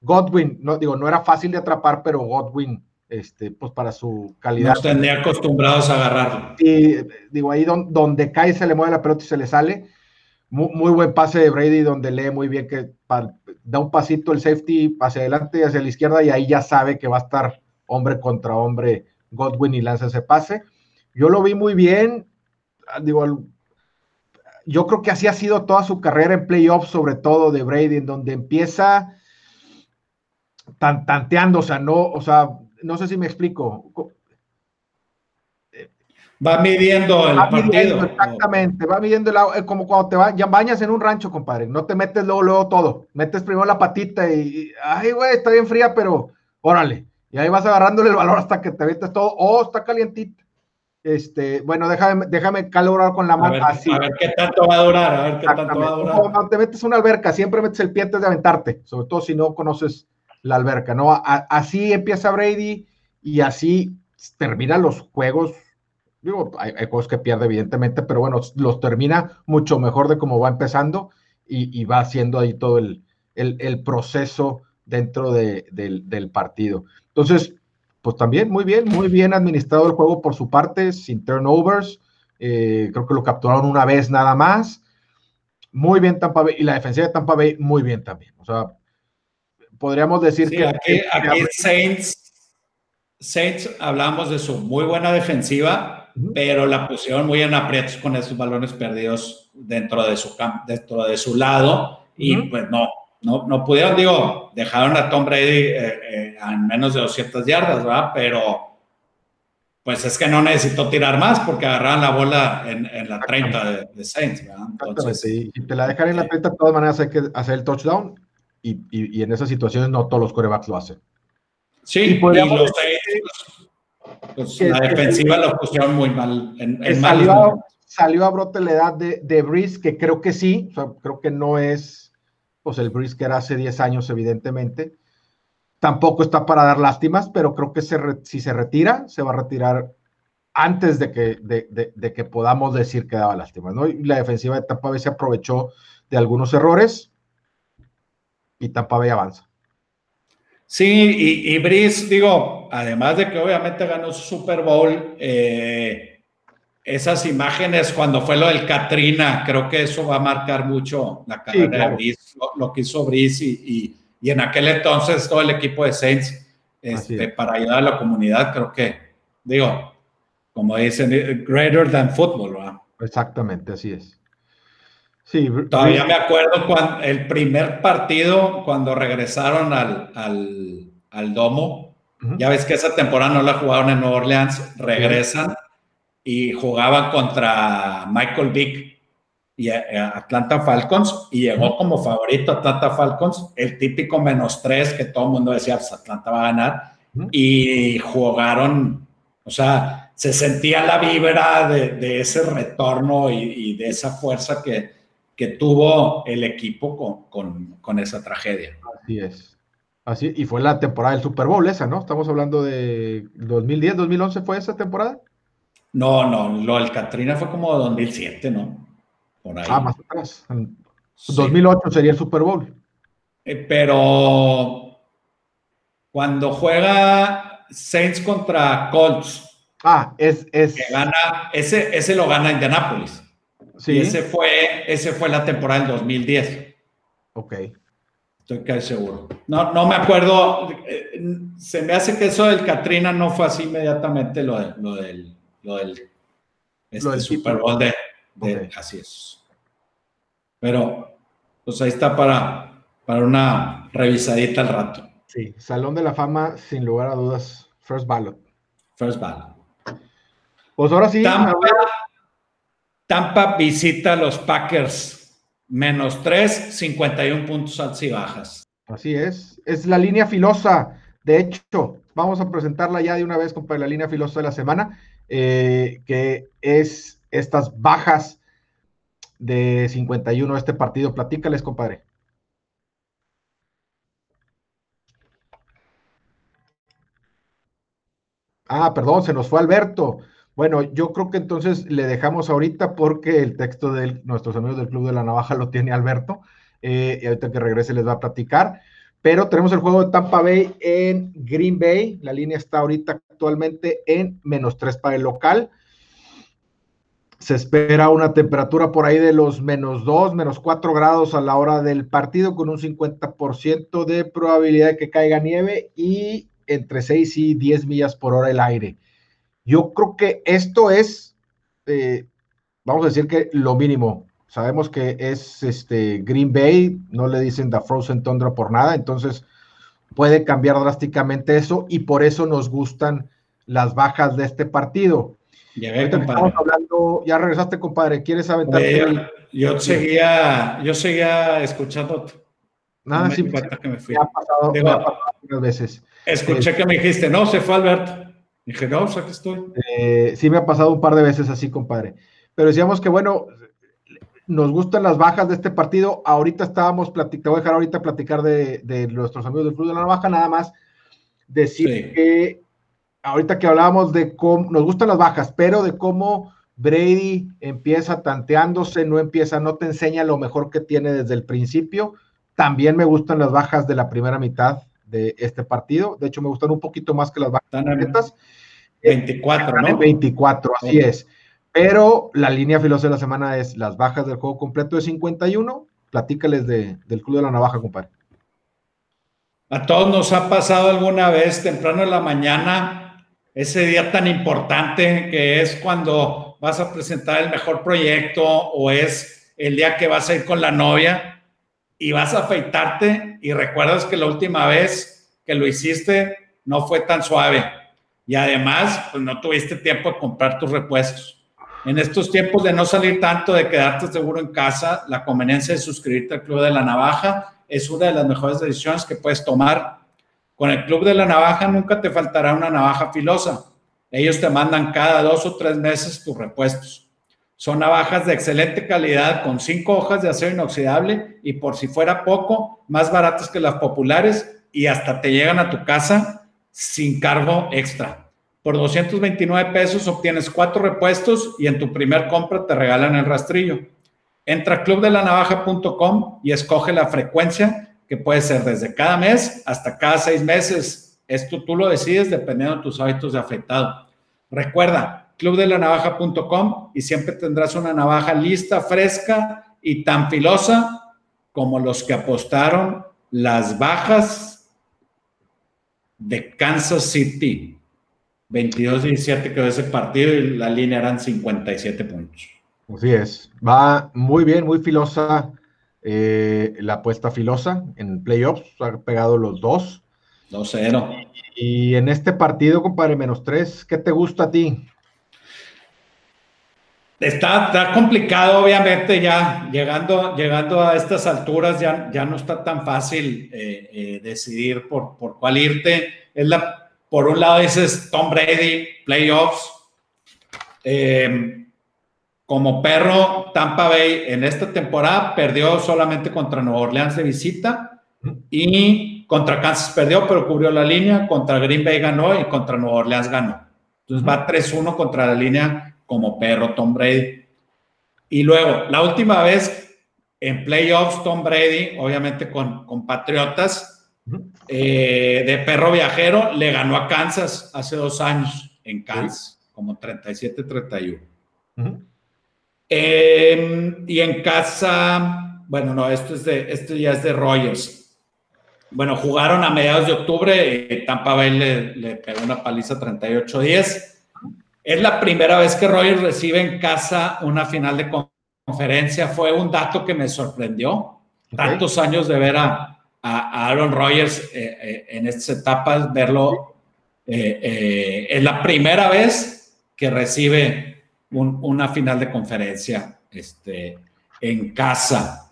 Godwin, no, digo, no era fácil de atrapar, pero Godwin este, pues para su calidad. Nos tendría acostumbrados a agarrarlo. Y digo, ahí donde cae se le mueve la pelota y se le sale. Muy, buen pase de Brady donde lee muy bien que da un pasito el safety hacia adelante y hacia la izquierda y ahí ya sabe que va a estar hombre contra hombre Godwin y lanza ese pase. Yo lo vi muy bien, digo, yo creo que así ha sido toda su carrera en playoffs, sobre todo de Brady, en donde empieza tan, tanteando, o sea, no, o sea, no sé si me explico. Va midiendo el partido. exactamente, va midiendo el como cuando te va, ya bañas en un rancho, compadre. No te metes luego, luego todo. Metes primero la patita y, ay, güey, está bien fría, pero órale. Y ahí vas agarrándole el valor hasta que te metes todo. Oh, está calientita. Este, bueno, déjame, déjame calibrar con la mano. así. a ver qué tanto va a durar, a ver qué tanto va a durar. Cuando te metes una alberca, siempre metes el pie antes de aventarte, sobre todo si no conoces la alberca, ¿no? así empieza Brady y así termina los juegos. Digo, hay, juegos que pierde, evidentemente, pero bueno, los termina mucho mejor de cómo va empezando y, va haciendo ahí todo el, proceso dentro del, partido. Entonces, pues también muy bien, muy bien administrado el juego por su parte, sin turnovers. Eh, creo que lo capturaron una vez nada más. Muy bien Tampa Bay y la defensiva de Tampa Bay muy bien también. O sea, podríamos decir que... Aquí, aquí Saints, Saints hablamos de su muy buena defensiva, pero la pusieron muy en aprietos con esos balones perdidos dentro de su, dentro de su lado y pues no, no, no pudieron, digo, dejaron a Tom Brady eh, eh, a menos de 200 yardas, ¿verdad? Pero pues es que no necesitó tirar más porque agarraban la bola en, en la 30 de, Saints, ¿verdad? Entonces, si te la dejan en la 30, de todas maneras hay que hacer el touchdown y, en esas situaciones no todos los corebacks lo hacen. Sí, y, los, pues, la defensiva lo pusieron muy mal. En, salió, salió, a brote la edad de, de Breeze, que creo que sí, creo que no es, pues el Breeze que era hace 10 años, evidentemente. Tampoco está para dar lástimas, pero creo que si se retira, se va a retirar antes de que, de, que podamos decir que daba lástimas. ¿no? Y la defensiva de Tampa Bay se aprovechó de algunos errores y Tampa Bay avanza. Sí, y, y Brice, digo, además de que obviamente ganó su Super Bowl, eh, esas imágenes cuando fue lo del Katrina, creo que eso va a marcar mucho la carrera de Brice, lo, que hizo Brice y, y, en aquel entonces todo el equipo de Saints este, para ayudar a la comunidad, creo que, digo, como dicen, greater than football, ¿verdad? Exactamente, así es. Sí, Todavía me acuerdo cuando el primer partido, cuando regresaron al, al, domo, ya ves que esa temporada no la jugaron en Nueva Orleans, regresan y jugaban contra Michael Vick y Atlanta Falcons y llegó como favorito Atlanta Falcons, el típico menos tres que todo el mundo decía, pues Atlanta va a ganar, y jugaron, o sea, se sentía la vibra de, ese retorno y de esa fuerza que, que tuvo el equipo con, esa tragedia. Así es. Así, y fue la temporada del Super Bowl esa, ¿no? Estamos hablando de 2010, 2011 fue esa temporada. No, no, lo del Katrina fue como 2007, ¿no? Por ahí. Ah, más atrás. 2008 sería el Super Bowl. Eh, pero cuando juega Saints contra Colts. Ah, es. es... gana, ese, ese lo gana Indianapolis. Sí. ese fue, ese fue la temporada del 2010. Ok. Estoy casi seguro. No, no me acuerdo. Eh, se me hace que eso del Katrina no fue así inmediatamente lo, lo del, lo del, este Super Bowl de, así es. Pero, pues ahí está para, para una revisadita al rato. Sí, Salón de la Fama, sin lugar a dudas, First Ballot. First Ballot. Pues ahora sí. Tampa visita a los Packers. Menos 3, 51 puntos altas y bajas. Así es. Es la línea filosa. De hecho, vamos a presentarla ya de una vez, compadre, la línea filosa de la semana, eh, que es estas bajas de 51 este partido. Platícales, compadre. Ah, perdón, se nos fue Alberto. Bueno, yo creo que entonces le dejamos ahorita porque el texto de nuestros amigos del Club de la Navaja lo tiene Alberto. Eh, y ahorita que regrese les va a platicar. Pero tenemos el juego de Tampa Bay en Green Bay. La línea está ahorita actualmente en menos 3 para el local. Se espera una temperatura por ahí de los menos 2, menos 4 grados a la hora del partido, con un 50% de probabilidad de que caiga nieve y entre 6 y 10 millas por hora el aire. Yo creo que esto es, eh, vamos a decir que lo mínimo. Sabemos que es este Green Bay, no le dicen The Frozen Tundra por nada, entonces puede cambiar drásticamente eso y por eso nos gustan las bajas de este partido. Ya, estamos hablando, ya regresaste, compadre. ¿Quieres aventar? yo, seguía, yo seguía escuchando. Nada, sí, que me fui. ha pasado, veces. Escuché que me dijiste, no, se fue Alberto. No, o que estoy. Eh, sí, me ha pasado un par de veces así, compadre. Pero decíamos que, bueno, nos gustan las bajas de este partido. Ahorita estábamos platicando, voy a dejar ahorita platicar de, nuestros amigos del Club de la Navaja, nada más decir que ahorita que hablábamos de cómo nos gustan las bajas, pero de cómo Brady empieza tanteándose, no empieza, no te enseña lo mejor que tiene desde el principio. También me gustan las bajas de la primera mitad de este partido. De hecho, me gustan un poquito más que las bajas. 24, ¿no? 24, así es. Pero la línea filosa de la semana es las bajas del juego completo de 51. Platícales del Club de la Navaja, compadre. A todos nos ha pasado alguna vez temprano en la mañana, ese día tan importante que es cuando vas a presentar el mejor proyecto o es el día que vas a ir con la novia y vas a afeitarte y recuerdas que la última vez que lo hiciste no fue tan suave y además pues no tuviste tiempo de comprar tus repuestos. En estos tiempos de no salir tanto, de quedarte seguro en casa, la conveniencia de suscribirte al Club de la Navaja es una de las mejores decisiones que puedes tomar. Con el Club de la Navaja nunca te faltará una navaja filosa. Ellos te mandan cada dos o tres meses tus repuestos. Son navajas de excelente calidad con cinco hojas de acero inoxidable y por si fuera poco, más baratas que las populares y hasta te llegan a tu casa sin cargo extra. Por 229 pesos obtienes cuatro repuestos y en tu primer compra te regalan el rastrillo. Entra a clubdelanavaja.com y escoge la frecuencia que puede ser desde cada mes hasta cada seis meses. Esto tú lo decides dependiendo de tus hábitos de afectado. Recuerda, clubdelanavaja.com y siempre tendrás una navaja lista, fresca y tan filosa como los que apostaron las bajas de Kansas City. 22-17 quedó ese partido y la línea eran 57 puntos. Así es. Va muy bien, muy filosa eh, la apuesta filosa en playoffs. Ha pegado los dos. 2-0. Y en este partido, compadre, menos tres, ¿qué te gusta a ti? Está, complicado, obviamente, ya llegando, llegando a estas alturas, ya, ya no está tan fácil eh, eh, decidir por, por cuál irte. Es la, por un lado dices Tom Brady, playoffs. Eh, como perro, Tampa Bay en esta temporada perdió solamente contra Nueva Orleans de visita y contra Kansas perdió, pero cubrió la línea. Contra Green Bay ganó y contra Nueva Orleans ganó. Entonces va 3-1 contra la línea como perro Tom Brady. Y luego, la última vez en playoffs, Tom Brady, obviamente con, con Patriotas, eh, de perro viajero, le ganó a Kansas hace dos años en Kansas, como 37-31. Em, y en casa, bueno, no, esto, es de, esto ya es de Rogers. Bueno, jugaron a mediados de octubre, Tampa Bay le, le pegó una paliza 38-10. Es la primera vez que Rogers recibe en casa una final de conferencia. Fue un dato que me sorprendió. Tantos años de ver a, Aaron Rodgers eh, eh, en estas etapas, verlo. Eh, es la primera vez que recibe una final de conferencia este, en casa.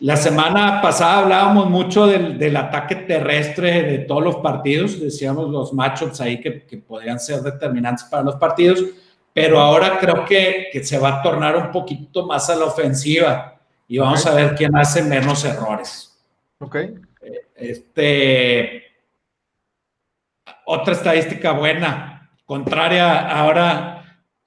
La semana pasada hablábamos mucho del, ataque terrestre de todos los partidos, decíamos los matchups ahí que, podrían ser determinantes para los partidos, pero ahora creo que, se va a tornar un poquito más a la ofensiva y vamos a ver quién hace menos errores. Ok. Este, otra estadística buena, contraria ahora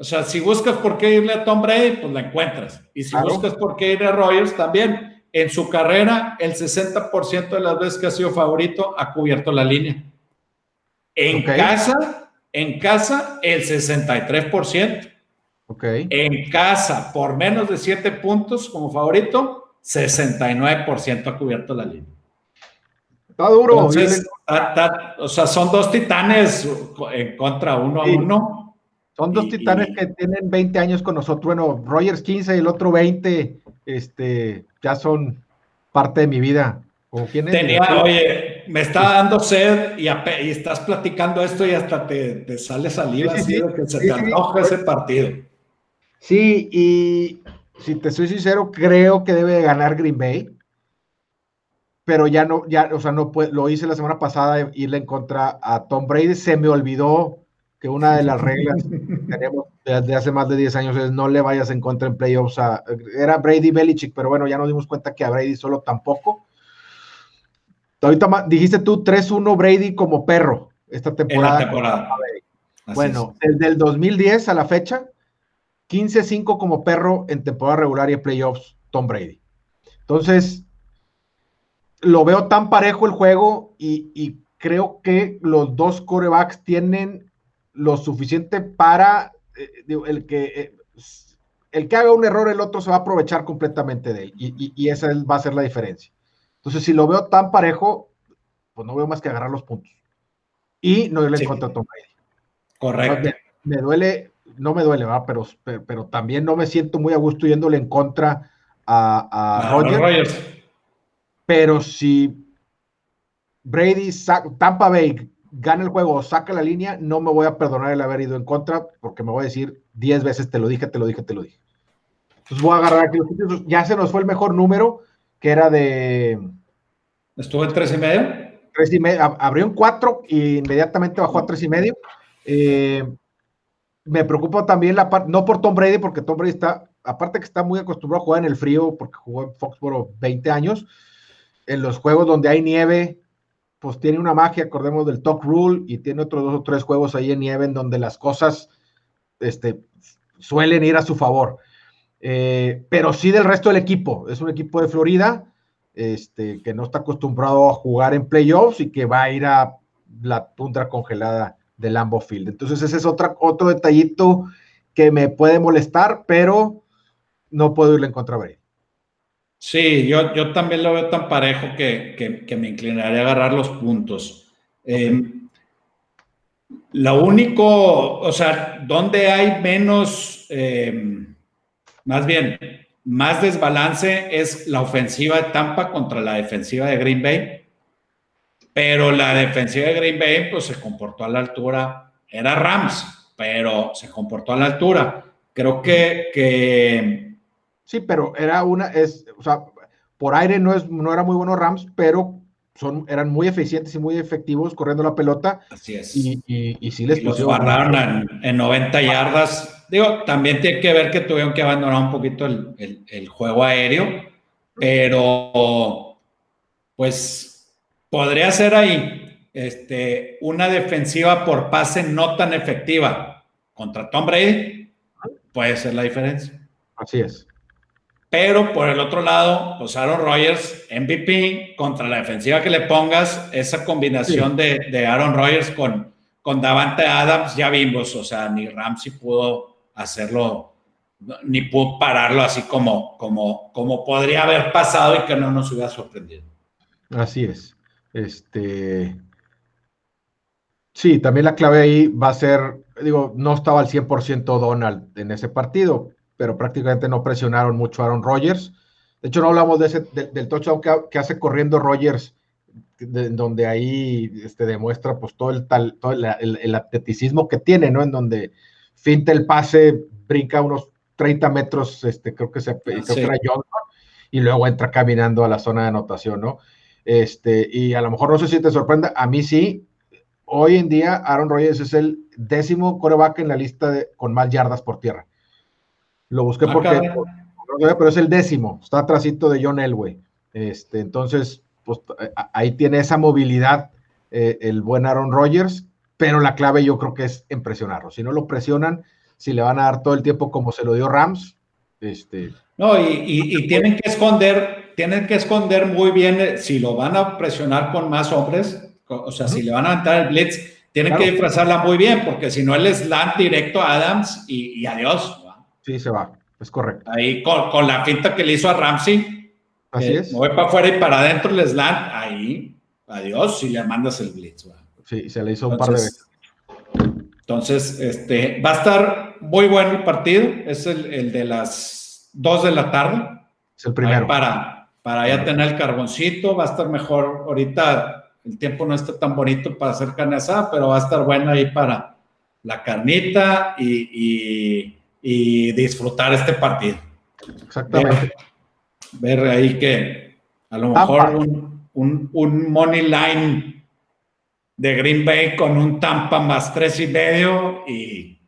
o sea, si buscas por qué irle a Tom Brady, pues la encuentras. Y si buscas por qué irle a Rogers, también en su carrera, el 60% de las veces que ha sido favorito ha cubierto la línea. En casa, en casa, el 63%. Ok. En casa, por menos de 7 puntos como favorito, 69% ha cubierto la línea. Está duro. o sea, son dos titanes en contra uno a uno. Son dos titanes que tienen 20 años con nosotros. Bueno, Rogers 15 y el otro 20. Este, ya son parte de mi vida. Tenía, oye, me está dando sed y, estás platicando esto y hasta te, sale saliva así de que se te antoja ese partido. Sí, y si te soy sincero, creo que debe ganar Green Bay. Pero ya no, ya, o sea, no lo hice la semana pasada, irle en contra a Tom Brady. Se me olvidó que una de las reglas <laughs> que tenemos desde hace más de 10 años es no le vayas en contra en playoffs a, era Brady Belichick, pero bueno, ya nos dimos cuenta que a Brady solo tampoco. Ahorita dijiste tú 3-1 Brady como perro esta temporada. temporada. Bueno, desde el 2010 a la fecha, 15-5 como perro en temporada regular y en playoffs, Tom Brady. Entonces, lo veo tan parejo el juego y, y creo que los dos corebacks tienen lo suficiente para eh, el que eh, el que haga un error, el otro se va a aprovechar completamente de él. Y, esa va a ser la diferencia. Entonces, si lo veo tan parejo, pues no veo más que agarrar los puntos. Y no irle en contra a Tom Brady. Correcto. Me, duele, no me duele, ¿va? Pero, pero, también no me siento muy a gusto yéndole en contra a, a Rogers. Pero si Brady, Tampa Bay gana el juego o saca la línea, no me voy a perdonar el haber ido en contra, porque me voy a decir 10 veces te lo dije, te lo dije, te lo dije. Entonces voy a agarrar aquí los Ya se nos fue el mejor número, que era de. ¿Estuvo en 3 y medio? 3 y medio. Abrió en 4 y inmediatamente bajó a 3 y medio. Eh, me preocupa también la parte, no por Tom Brady, porque Tom Brady está, aparte que está muy acostumbrado a jugar en el frío, porque jugó en Foxboro 20 años, en los juegos donde hay nieve, pues tiene una magia, acordemos del Talk Rule, y tiene otros dos o tres juegos ahí en nieve en donde las cosas este, suelen ir a su favor. Eh, pero sí del resto del equipo. Es un equipo de Florida este, que no está acostumbrado a jugar en playoffs y que va a ir a la tundra congelada de Lambo Field. Entonces ese es otra, otro detallito que me puede molestar, pero no puedo irle en contra de Sí, yo, yo también lo veo tan parejo que, me inclinaría a agarrar los puntos. Em, lo único, o sea, donde hay menos, em, más bien, más desbalance es la ofensiva de Tampa contra la defensiva de Green Bay. Pero la defensiva de Green Bay, pues se comportó a la altura. Era Rams, pero se comportó a la altura. Creo que, que... Sí, pero era una, es, o sea, por aire no, es, no era muy bueno Rams, pero son, eran muy eficientes y muy efectivos corriendo la pelota. Así es. Y, y, y sí les y los barraron en, 90 yardas. Digo, también tiene que ver que tuvieron que abandonar un poquito el, el juego aéreo, pero pues podría ser ahí este, una defensiva por pase no tan efectiva contra Tom Brady, puede ser la diferencia. Así es. Pero por el otro lado, pues Aaron Rodgers, MVP, contra la defensiva que le pongas, esa combinación de, Aaron Rodgers con, con Davante Adams, ya vimos, o sea, ni Ramsey pudo hacerlo, ni pudo pararlo así como, como, como podría haber pasado y que no nos hubiera sorprendido. Así es. Este. Sí, también la clave ahí va a ser, digo, no estaba al 100% Donald en ese partido, pero prácticamente no presionaron mucho a Aaron Rodgers. De hecho, no hablamos de ese, del touchdown que, hace corriendo Rodgers, donde ahí este, demuestra pues todo el tal, todo el, atleticismo que tiene, ¿no? En donde finta el pase, brinca unos 30 metros, este, creo que se creo que era Johnson, y luego entra caminando a la zona de anotación, ¿no? Este, y a lo mejor no sé si te sorprenda, a mí sí. Hoy en día, Aaron Rodgers es el décimo coreback en la lista de, con más yardas por tierra. Lo busqué ah, porque, pero es el décimo, está atrásito de John Elway. Este, entonces, pues ahí tiene esa movilidad eh, el buen Aaron Rodgers, pero la clave yo creo que es en presionarlo. Si no lo presionan, si le van a dar todo el tiempo como se lo dio Rams, este. No, y, y tienen que esconder tienen que esconder muy bien eh, si lo van a presionar con más hombres, o sea, si le van a entrar el blitz, tienen que disfrazarla muy bien, porque si no, él slant directo a Adams y, adiós. Sí, se va, es correcto. Ahí con, la finta que le hizo a Ramsey, así es. Voy para afuera y para adentro el slant, ahí, adiós, si le mandas el blitz. Sí, se le hizo un par de veces. Entonces, este, va a estar muy bueno el partido, es el, de las 2 de la tarde. Es el primero. para, para ya tener el carboncito, va a estar mejor. Ahorita el tiempo no está tan bonito para hacer carne asada, pero va a estar bueno ahí para la carnita y, disfrutar este partido. Exactamente. Ver, ahí que a lo mejor un, un, money line de Green Bay con un Tampa más tres y medio y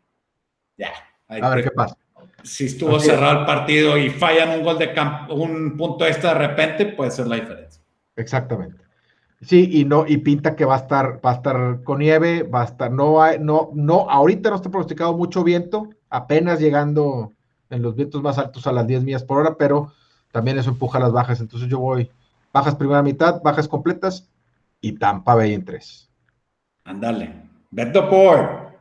ya. A ver qué pasa si estuvo cerrado el partido y fallan un gol de campo, un punto extra de repente, puede ser la diferencia. Exactamente. Sí, y no, y pinta que va a estar, va a estar con nieve, va a estar, no, no, no, ahorita no está pronosticado mucho viento, apenas llegando en los vientos más altos a las 10 millas por hora, pero también eso empuja las bajas. Entonces yo voy bajas primera mitad, bajas completas y Tampa Bay en 3. Ándale. Beto por.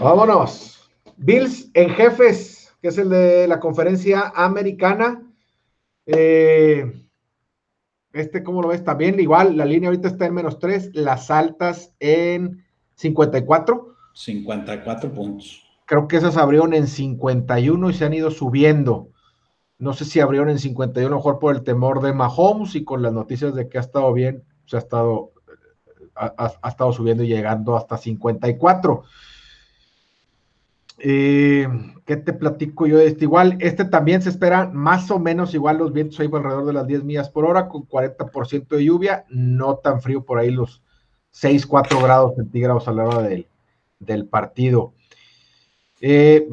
Vámonos. Bills en jefes que es el de la conferencia americana. Eh, este, ¿cómo lo ves? También igual, la línea ahorita está en menos 3, las altas en 54. 54 puntos. Creo que esas abrieron en 51 y se han ido subiendo. No sé si abrieron en 51, a lo mejor por el temor de Mahomes y con las noticias de que ha estado bien, se ha estado, ha, ha estado subiendo y llegando hasta 54. Eh, ¿Qué te platico yo de este? Igual, este también se espera más o menos igual los vientos ahí alrededor de las 10 millas por hora, con 40% de lluvia, no tan frío por ahí los 6, 4 grados centígrados a la hora del, del partido. Eh,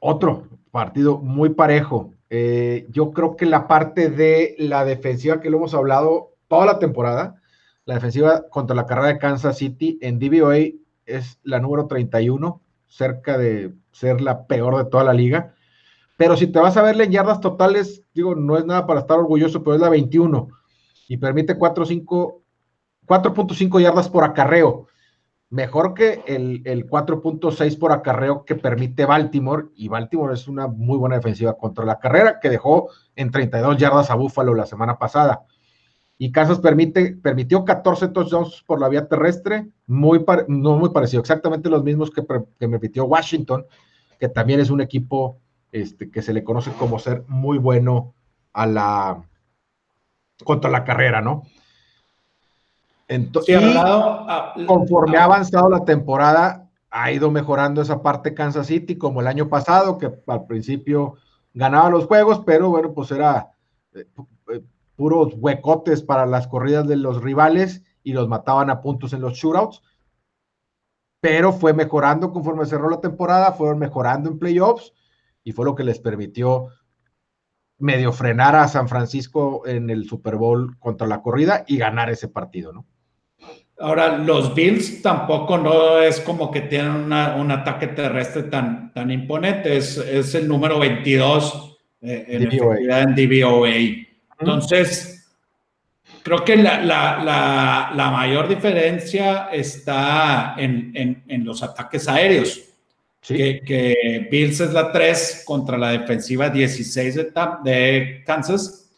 otro partido muy parejo. Eh, yo creo que la parte de la defensiva que lo hemos hablado toda la temporada, la defensiva contra la carrera de Kansas City en DVOA es la número 31, cerca de ser la peor de toda la liga. Pero si te vas a verle en yardas totales, digo, no es nada para estar orgulloso, pero es la 21 y permite 4.5 yardas por acarreo. Mejor que el, el 4.6 por acarreo que permite Baltimore. Y Baltimore es una muy buena defensiva contra la carrera que dejó en 32 yardas a Buffalo la semana pasada. Y Kansas permite, permitió 14 touchdowns por la vía terrestre, muy no muy parecido, exactamente los mismos que, que permitió Washington, que también es un equipo este, que se le conoce como ser muy bueno a la contra la carrera, ¿no? Entonces, ah, conforme ha ah. avanzado la temporada, ha ido mejorando esa parte Kansas City, como el año pasado, que al principio ganaba los juegos, pero bueno, pues era eh, eh, puros huecotes para las corridas de los rivales y los mataban a puntos en los shootouts. Pero fue mejorando conforme cerró la temporada, fueron mejorando en playoffs y fue lo que les permitió medio frenar a San Francisco en el Super Bowl contra la corrida y ganar ese partido, ¿no? Ahora, los Bills tampoco no es como que tienen un ataque terrestre tan, tan imponente, es, el número 22 eh, en, DVOA. en DVOA. Entonces, creo que la, mayor diferencia está en los ataques aéreos que, Bills es la 3 contra la defensiva 16 de, de Kansas.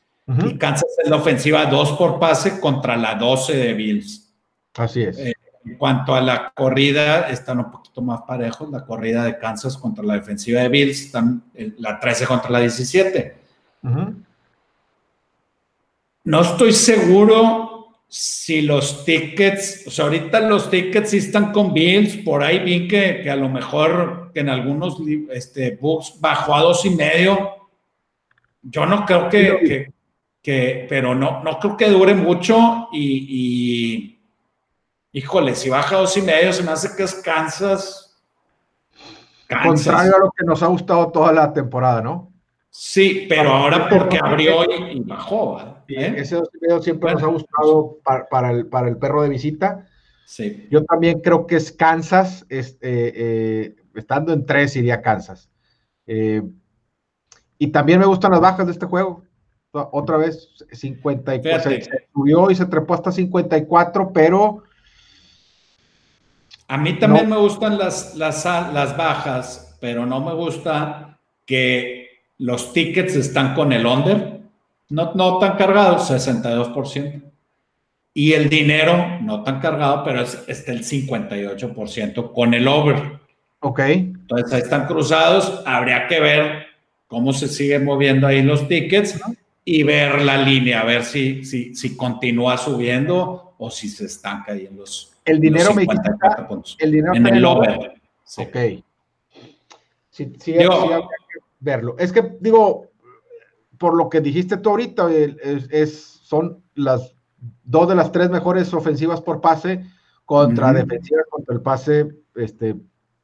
Y Kansas es la ofensiva 2 por pase contra la 12 de Bills. Así es. Eh, en cuanto a la corrida, están un poquito más parejos. La corrida de Kansas contra la defensiva de Bills, están la 13 contra la 17. No estoy seguro si los tickets, o sea, ahorita los tickets sí están con Bills, por ahí vi que, a lo mejor que en algunos este, books bajó a dos y medio. Yo no creo que, que, pero no, no creo que dure mucho y, híjole, si baja a dos y medio se me hace que es Kansas. Contrario a lo que nos ha gustado toda la temporada, ¿no? Sí, pero ahora porque abrió y, bajó. ¿Eh? Ese dos siempre nos ha gustado para, el, para el perro de visita. Sí. Yo también creo que es Kansas, este, eh, estando en tres iría Kansas. Eh, y también me gustan las bajas de este juego. Otra vez, 54. Se, subió y se trepó hasta 54, pero. A mí también me gustan las, las, las bajas, pero no me gusta que los tickets están con el under, no, no tan cargados, 62%. Y el dinero, no tan cargado, pero es, está el 58% con el over. Ok. Entonces ahí están cruzados. Habría que ver cómo se siguen moviendo ahí los tickets y ver la línea, a ver si, si, si continúa subiendo o si se estanca ahí en los. El dinero me El dinero en el over. Ok. Sí, sí, verlo. Es que, digo, por lo que dijiste tú ahorita, es, son las dos de las tres mejores ofensivas por pase contra defensivas contra el pase, este,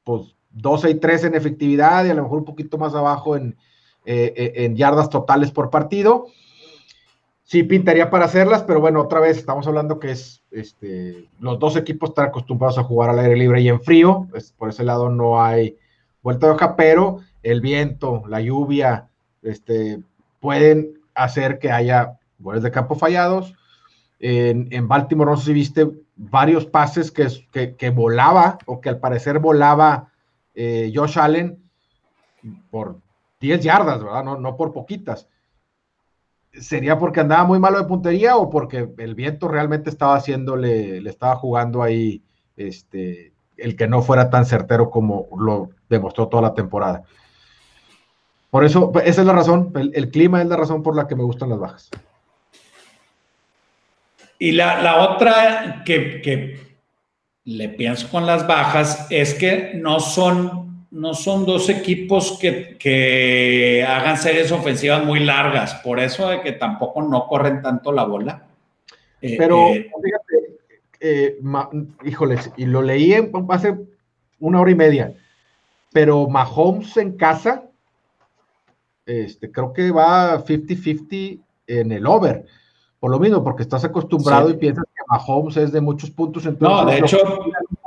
pues 12 y 3 en efectividad y a lo mejor un poquito más abajo en, eh, eh, en yardas totales por partido. Sí, pintaría para hacerlas, pero bueno, otra vez estamos hablando que es este, los dos equipos están acostumbrados a jugar al aire libre y en frío, por ese lado no hay vuelta de hoja, pero el viento, la lluvia, este, pueden hacer que haya goles de campo fallados. En, Baltimore, no sé si viste varios pases que, que, volaba o que al parecer volaba eh, Josh Allen por 10 yardas, ¿verdad? No, no por poquitas. ¿Sería porque andaba muy malo de puntería o porque el viento realmente estaba haciéndole, le estaba jugando ahí este, el que no fuera tan certero como lo demostró toda la temporada? Por eso, esa es la razón, el, clima es la razón por la que me gustan las bajas. Y la, otra que, le pienso con las bajas es que no son, no son dos equipos que, hagan series ofensivas muy largas, por eso de que tampoco no corren tanto la bola. Eh, Pero eh, fíjate, eh, híjoles, y lo leí hace una hora y media pero Mahomes en casa, este, creo que va 50-50 en el over. Por lo mismo, porque estás acostumbrado y piensas que Mahomes es de muchos puntos. Entonces, no, de hecho,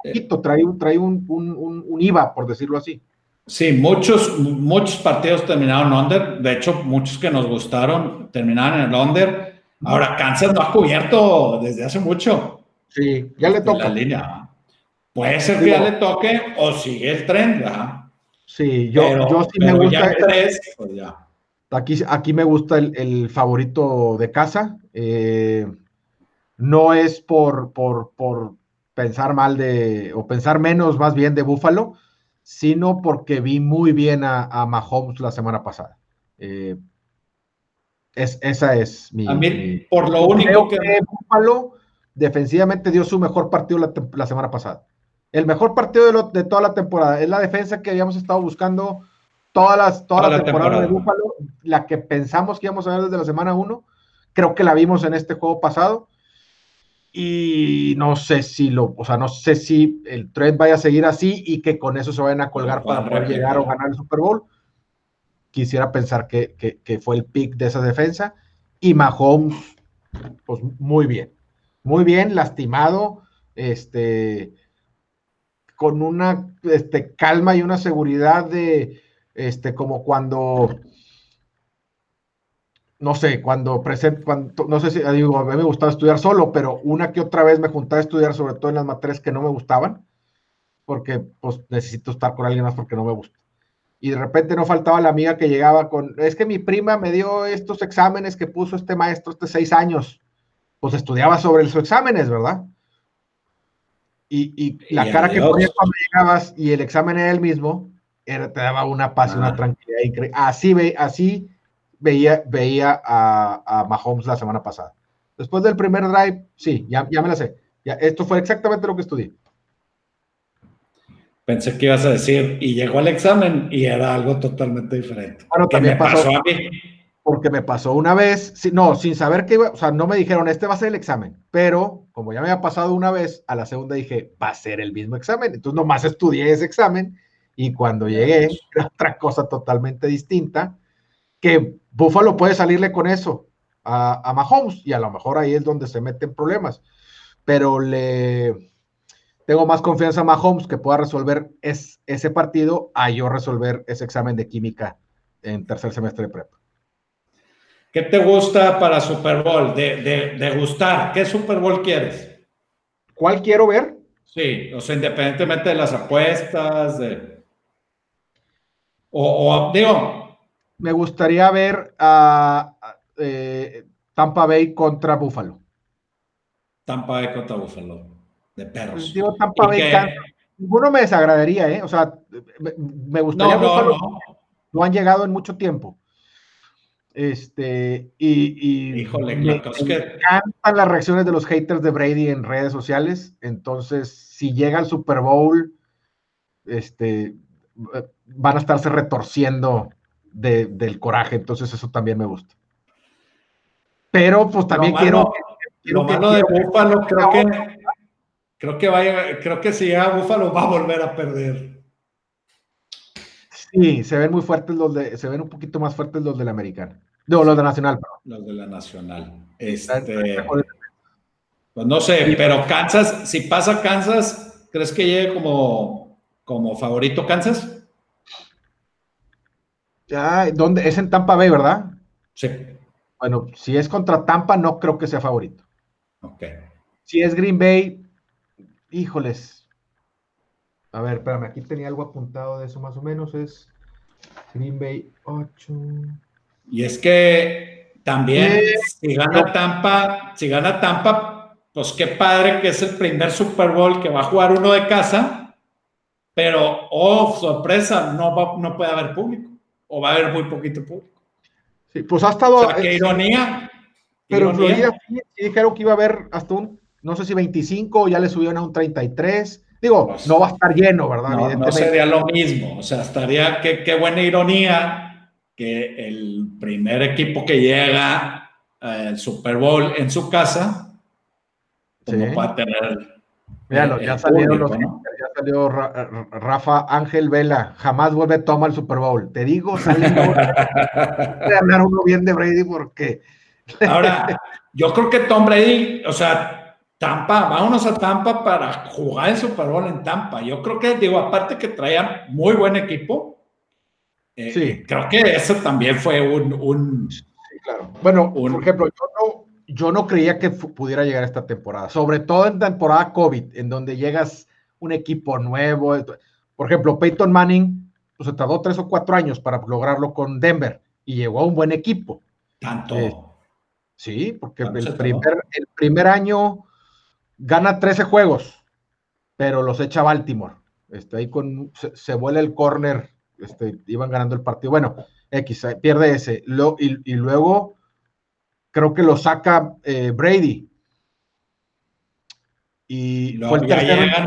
poquito, trae, un, trae un, un, un, IVA, por decirlo así. Sí, muchos, muchos partidos terminaron under. De hecho, muchos que nos gustaron terminaron en el under. Ahora, Kansas no ha cubierto desde hace mucho. Sí, ya le toca. La línea. Puede ser que ya le toque o sigue el tren, ¿verdad? Sí, yo, yo sí me gusta. Pues aquí, aquí me gusta el, favorito de casa. Eh, no es por, por, por, pensar mal de, o pensar menos más bien de Búfalo, sino porque vi muy bien a, a Mahomes la semana pasada. Eh, es, esa es mi. A mí, por lo único que. Búfalo defensivamente dio su mejor partido la, la semana pasada el mejor partido de, toda la temporada. Es la defensa que habíamos estado buscando todas las, toda, la, temporada, de Búfalo, la que pensamos que íbamos a ver desde la semana 1. Creo que la vimos en este juego pasado. Y no sé si lo, o sea, no sé si el trend vaya a seguir así y que con eso se vayan a colgar para poder llegar o ganar el Super Bowl. Quisiera pensar que, que fue el pick de esa defensa. Y Mahomes, pues muy bien. Muy bien, lastimado. Este, con una este, calma y una seguridad de, este, como cuando, no sé, cuando presento, no sé si, digo, a mí me gustaba estudiar solo, pero una que otra vez me juntaba a estudiar, sobre todo en las materias que no me gustaban, porque pues necesito estar con alguien más porque no me gusta. Y de repente no faltaba la amiga que llegaba con, es que mi prima me dio estos exámenes que puso este maestro este seis años. Pues estudiaba sobre sus exámenes, ¿verdad? Y, la cara que ponías cuando llegabas y el examen era el mismo, era, te daba una paz y una tranquilidad increíble. Así, ve, así veía, veía a, a, Mahomes la semana pasada. Después del primer drive, sí, ya, ya me la sé. Ya, esto fue exactamente lo que estudié. Pensé que ibas a decir, y llegó al examen y era algo totalmente diferente. Bueno, también pasó, a mí porque me pasó una vez, no, sin saber que iba, o sea, no me dijeron, este va a ser el examen, pero como ya me había pasado una vez, a la segunda dije, va a ser el mismo examen. Entonces nomás estudié ese examen y cuando llegué, era otra cosa totalmente distinta, que Buffalo puede salirle con eso a, a Mahomes y a lo mejor ahí es donde se meten problemas, pero le tengo más confianza a Mahomes que pueda resolver es, ese partido a yo resolver ese examen de química en tercer semestre de prepa. ¿Qué te gusta para Super Bowl? De, gustar. ¿Qué Super Bowl quieres? ¿Cuál quiero ver? Sí, o sea, independientemente de las apuestas, de... O, digo... Me gustaría ver a eh, Tampa Bay contra Buffalo. Tampa Bay contra Buffalo. De perros. Pues digo Tampa Bay. Ninguno me desagradaría, ¿eh? O sea, me, gustaría. No, no, no han llegado en mucho tiempo. Este, y, y Híjole, me, encantan las reacciones de los haters de Brady en redes sociales. Entonces, si llega al Super Bowl, este, van a estarse retorciendo del coraje. Entonces, eso también me gusta. Pero, pues también quiero. lo malo de Búfalo, creo que, creo que vaya, creo que si llega Búfalo va a volver a perder. Sí, se ven muy fuertes los de, se ven un poquito más fuertes los de la americana. No, los de Nacional, Los de la Nacional. Este, pues no sé, pero Kansas, si pasa Kansas, ¿crees que llegue como, como favorito Kansas? Ya, ¿dónde? Es en Tampa Bay, ¿verdad? Sí. Bueno, si es contra Tampa, no creo que sea favorito. Ok. Si es Green Bay, híjoles. A ver, espérame, aquí tenía algo apuntado de eso más o menos. Es Green Bay 8. Y es que también, si gana Tampa, si gana Tampa, pues qué padre que es el primer Super Bowl que va a jugar uno de casa, pero, oh, sorpresa, no, va, no puede haber público, o va a haber muy poquito público. Sí, pues ha estado. O sea, qué ironía. Pero en Florida sí, dijeron que iba a haber hasta un, no sé si 25, o ya le subieron a un 33. Digo, pues, no va a estar lleno, ¿verdad? No, no sería lo mismo. O sea, estaría, qué, qué buena ironía que el primer equipo que llega al Super Bowl en su casa, como va a tener Míralo, ya salieron los, ya salió Rafa Ángel Vela, jamás vuelve a tomar el Super Bowl. Te digo, salió <laughs> ganar uno bien de Brady porque. Ahora, yo creo que Tom Brady, o sea, Tampa, vámonos a Tampa para jugar el Super Bowl en Tampa. Yo creo que, digo, aparte que traían muy buen equipo, eh, sí. creo que eso también fue un. un sí, claro. Bueno, por ejemplo, yo no yo no creía que pudiera llegar esta temporada, sobre todo en temporada COVID, en donde llegas un equipo nuevo. Por ejemplo, Peyton Manning pues, se tardó tres o cuatro años para lograrlo con Denver y llegó a un buen equipo. Tanto. Eh, sí, porque el primer, el primer año gana 13 juegos, pero los echa Baltimore. Este, ahí con, se, vuela el corner, este, iban ganando el partido. Bueno, X, pierde ese. Lo, y luego creo que lo saca eh, Brady. Y fue, el tercer,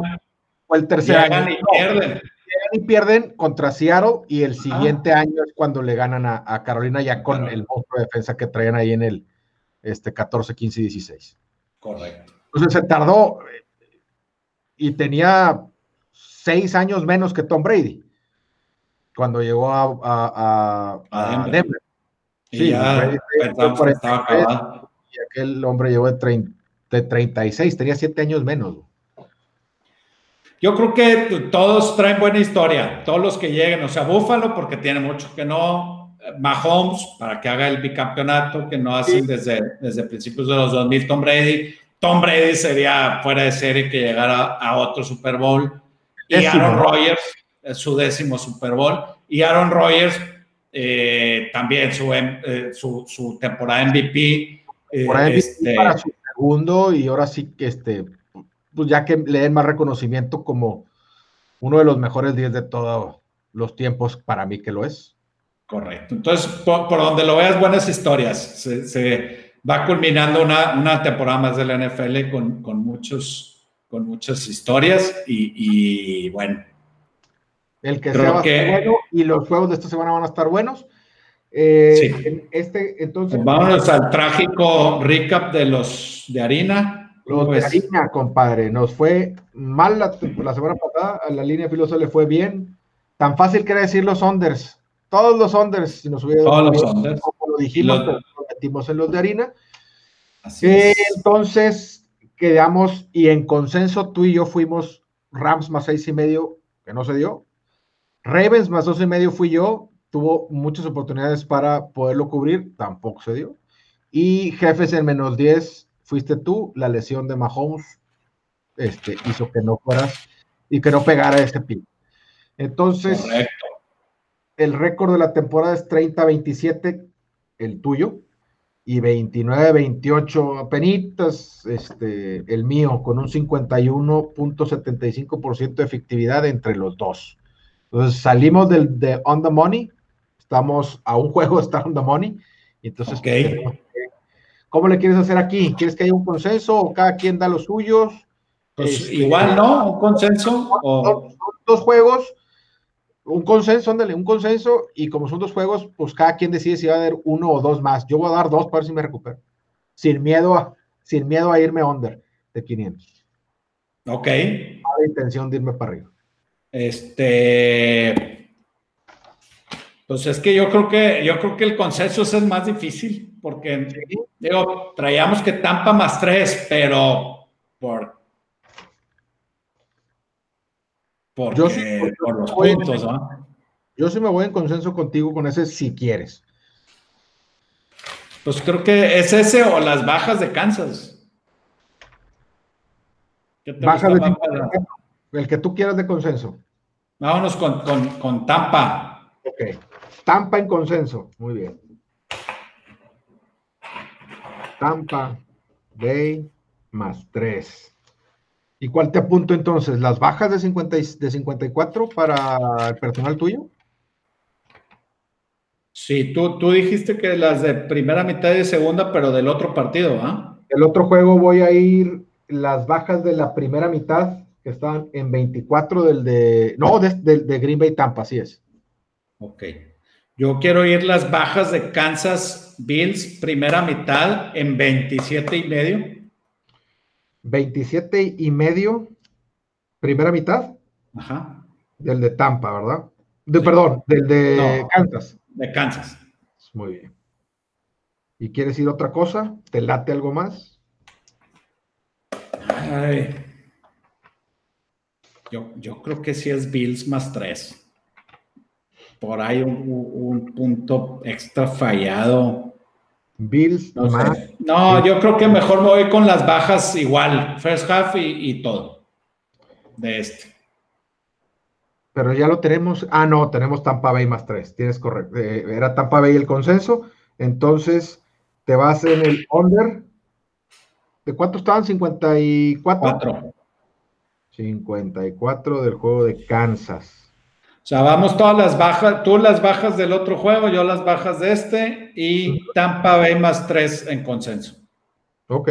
fue, el tercer, año. Y pierden. y pierden contra Seattle y el siguiente año es cuando le ganan a, Carolina ya con el monstruo de defensa que traían ahí en el este, 14, 15 y 16. Correcto. Entonces se tardó y tenía seis años menos que Tom Brady cuando llegó a, a Denver. Sí, ya y aquel hombre llegó de, de 36, tenía 7 años menos. Yo creo que todos traen buena historia, todos los que lleguen, o sea, Búfalo porque tiene mucho que no, Mahomes para que haga el bicampeonato que no hacen desde, desde principios de los 2000, Tom Brady, Tom Brady sería fuera de serie que llegara a otro Super Bowl y Aaron Rodgers, su décimo Super Bowl, y Aaron Rodgers eh, también su, eh, su, su, temporada MVP. Eh, este, para su segundo y ahora sí que este, pues ya que le den más reconocimiento como uno de los mejores 10 de todos los tiempos, para mí que lo es. Correcto. Entonces, por, donde lo veas, buenas historias. Se, va culminando una, una, temporada más de la NFL con, con, muchos, con muchas historias y, y bueno, el que sea bueno y los juegos de esta semana van a estar buenos. Eh, este, entonces, Vámonos al trágico recap de los de harina. Los de harina, compadre. Nos fue mal la, semana pasada, a la línea filosa le fue bien. Tan fácil que era decir los unders. Todos los unders, si nos hubiera Todos los unders. Como lo dijimos, lo metimos en los de harina. Eh, entonces, quedamos y en consenso tú y yo fuimos Rams más seis y medio, que no se dio. Ravens más dos y medio fui yo, tuvo muchas oportunidades para poderlo cubrir, tampoco se dio. Y jefes en menos 10 fuiste tú, la lesión de Mahomes este, hizo que no fueras y que no pegara ese pin. Entonces, el récord de la temporada es 30-27, el tuyo, y 29-28 penitas, este, el mío, con un 51.75% de efectividad entre los dos. Entonces salimos del, de On the Money, estamos a un <laughs> juego estar On the Money, y entonces, ¿cómo le quieres hacer aquí? ¿Quieres que haya un consenso o cada quien da los suyos? Pues este, igual, ¿no? Un consenso. O... Dos, juegos, un consenso, ándale, un consenso, y como son dos juegos, pues cada quien decide si va a haber uno o dos más. Yo voy a dar dos para ver si me recupero. Sin miedo a, sin miedo a irme under de 500. Ok. la intención de irme para arriba. Este, pues es que yo creo que yo creo que el consenso es el más difícil, porque digo, traíamos que Tampa más tres, pero por yo sí, por los puntos, Yo sí me voy en consenso contigo con ese si quieres. Pues creo que es ese o las bajas de Kansas. Bajas de el que tú quieras de consenso. Vámonos con, con, Tampa. Ok. Tampa en consenso. Muy bien. Tampa Bay más 3. ¿Y cuál te apunto entonces? ¿Las bajas de, 50 de 54 para el personal tuyo? Sí, tú, tú dijiste que las de primera mitad y de segunda, pero del otro partido, ¿ah? El otro juego voy a ir las bajas de la primera mitad están en 24 del de, no, de, de, Green Bay Tampa, así es. Ok. Yo quiero ir las bajas de Kansas Bills, primera mitad, en 27 y medio. 27 y medio. Primera mitad. Ajá. Del de Tampa, ¿verdad? De, Perdón, del de Kansas. De Kansas. Muy bien. ¿Y quieres ir otra cosa? ¿Te late algo más? Ay. Yo, yo creo que sí es Bills más tres. Por ahí un, punto extra fallado. Bills no más. No, yo creo que mejor me voy con las bajas igual, first half y, todo. De este. Pero ya lo tenemos. Ah, no, tenemos Tampa Bay más tres. Tienes correcto. Eh, era Tampa Bay el consenso. Entonces, te vas en el under. ¿De cuánto estaban? 54. 54 del juego de Kansas. O sea, vamos todas las bajas, tú las bajas del otro juego, yo las bajas de este y Tampa Bay más 3 en consenso. Ok.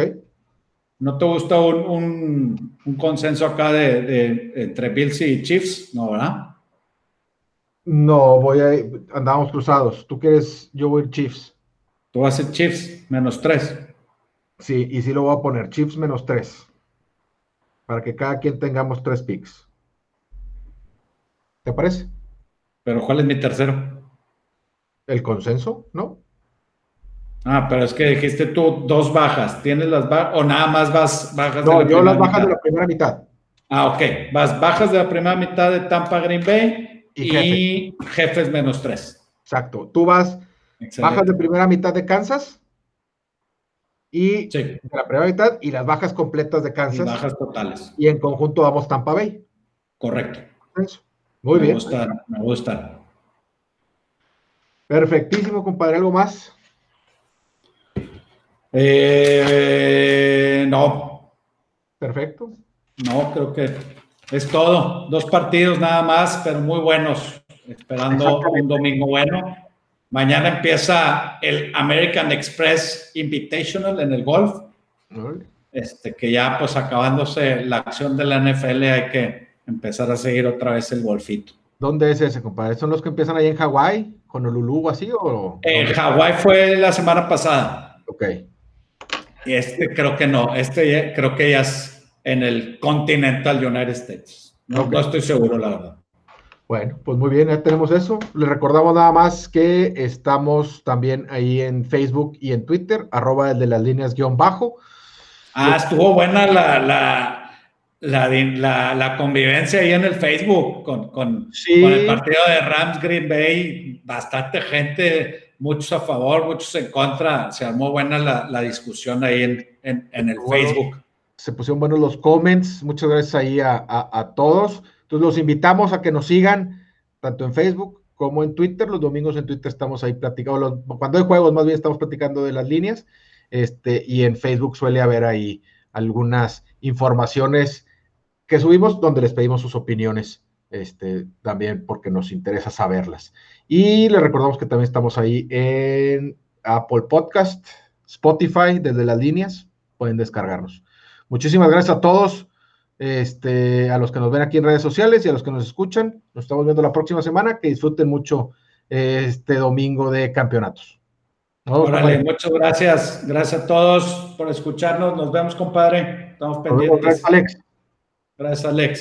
¿No te gusta un, consenso acá de, entre Bills y Chiefs? No, ¿verdad? No, voy a andamos cruzados. ¿Tú quieres? Yo voy a Chiefs. Tú vas a ser Chiefs menos 3. Sí, y sí lo voy a poner, Chiefs menos 3 para que cada quien tengamos tres picks. ¿Te parece? Pero ¿cuál es mi tercero? El consenso, ¿no? Ah, pero es que dijiste tú dos bajas. ¿Tienes las bajas o nada más vas bajas no, de la yo las bajas de la primera mitad. Ah, ok. Vas bajas de la primera mitad de Tampa Green Bay y, jefes menos tres. Exacto. Tú vas bajas de primera mitad de Kansas y la primera mitad y las bajas completas de Kansas. Y bajas totales. Y en conjunto vamos Tampa Bay. Correcto. Muy bien. Me gusta, me gusta. Perfectísimo, compadre. ¿Algo más? Eh, no. Perfecto. No, creo que es todo. Dos partidos nada más, pero muy buenos. Esperando un domingo bueno. Mañana empieza el American Express Invitational en el golf. Este, que ya pues acabándose la acción de la NFL hay que empezar a seguir otra vez el golfito. ¿Dónde es ese, compadre? ¿Son los que empiezan ahí en Hawái, con Honolulu o así? O, en Hawái fue la semana pasada. Ok. Y este creo que no, este creo que ya es en el Continental United States. no estoy seguro, la verdad. Bueno, pues muy bien, ya tenemos eso. Les recordamos nada más que estamos también ahí en Facebook y en Twitter, arroba el de las líneas guion bajo. Ah, estuvo buena la, la, la, convivencia ahí en el Facebook con, con, el partido de Rams Green Bay. Bastante gente, muchos a favor, muchos en contra. Se armó buena la, discusión ahí en, el Facebook. Se pusieron buenos los comments. Muchas gracias ahí a, a todos. Entonces los invitamos a que nos sigan tanto en Facebook como en Twitter. Los domingos en Twitter estamos ahí platicando, cuando hay juegos más bien estamos platicando de las líneas. Este, y en Facebook suele haber ahí algunas informaciones que subimos donde les pedimos sus opiniones este, también porque nos interesa saberlas. Y les recordamos que también estamos ahí en Apple Podcast, Spotify, desde las líneas, pueden descargarnos. Muchísimas gracias a todos. Este, a los que nos ven aquí en redes sociales y a los que nos escuchan. Nos estamos viendo la próxima semana. Que disfruten mucho este domingo de campeonatos. muchas gracias. Gracias a todos por escucharnos. Nos vemos, compadre. Estamos pendientes. Gracias, Alex. Gracias, Alex.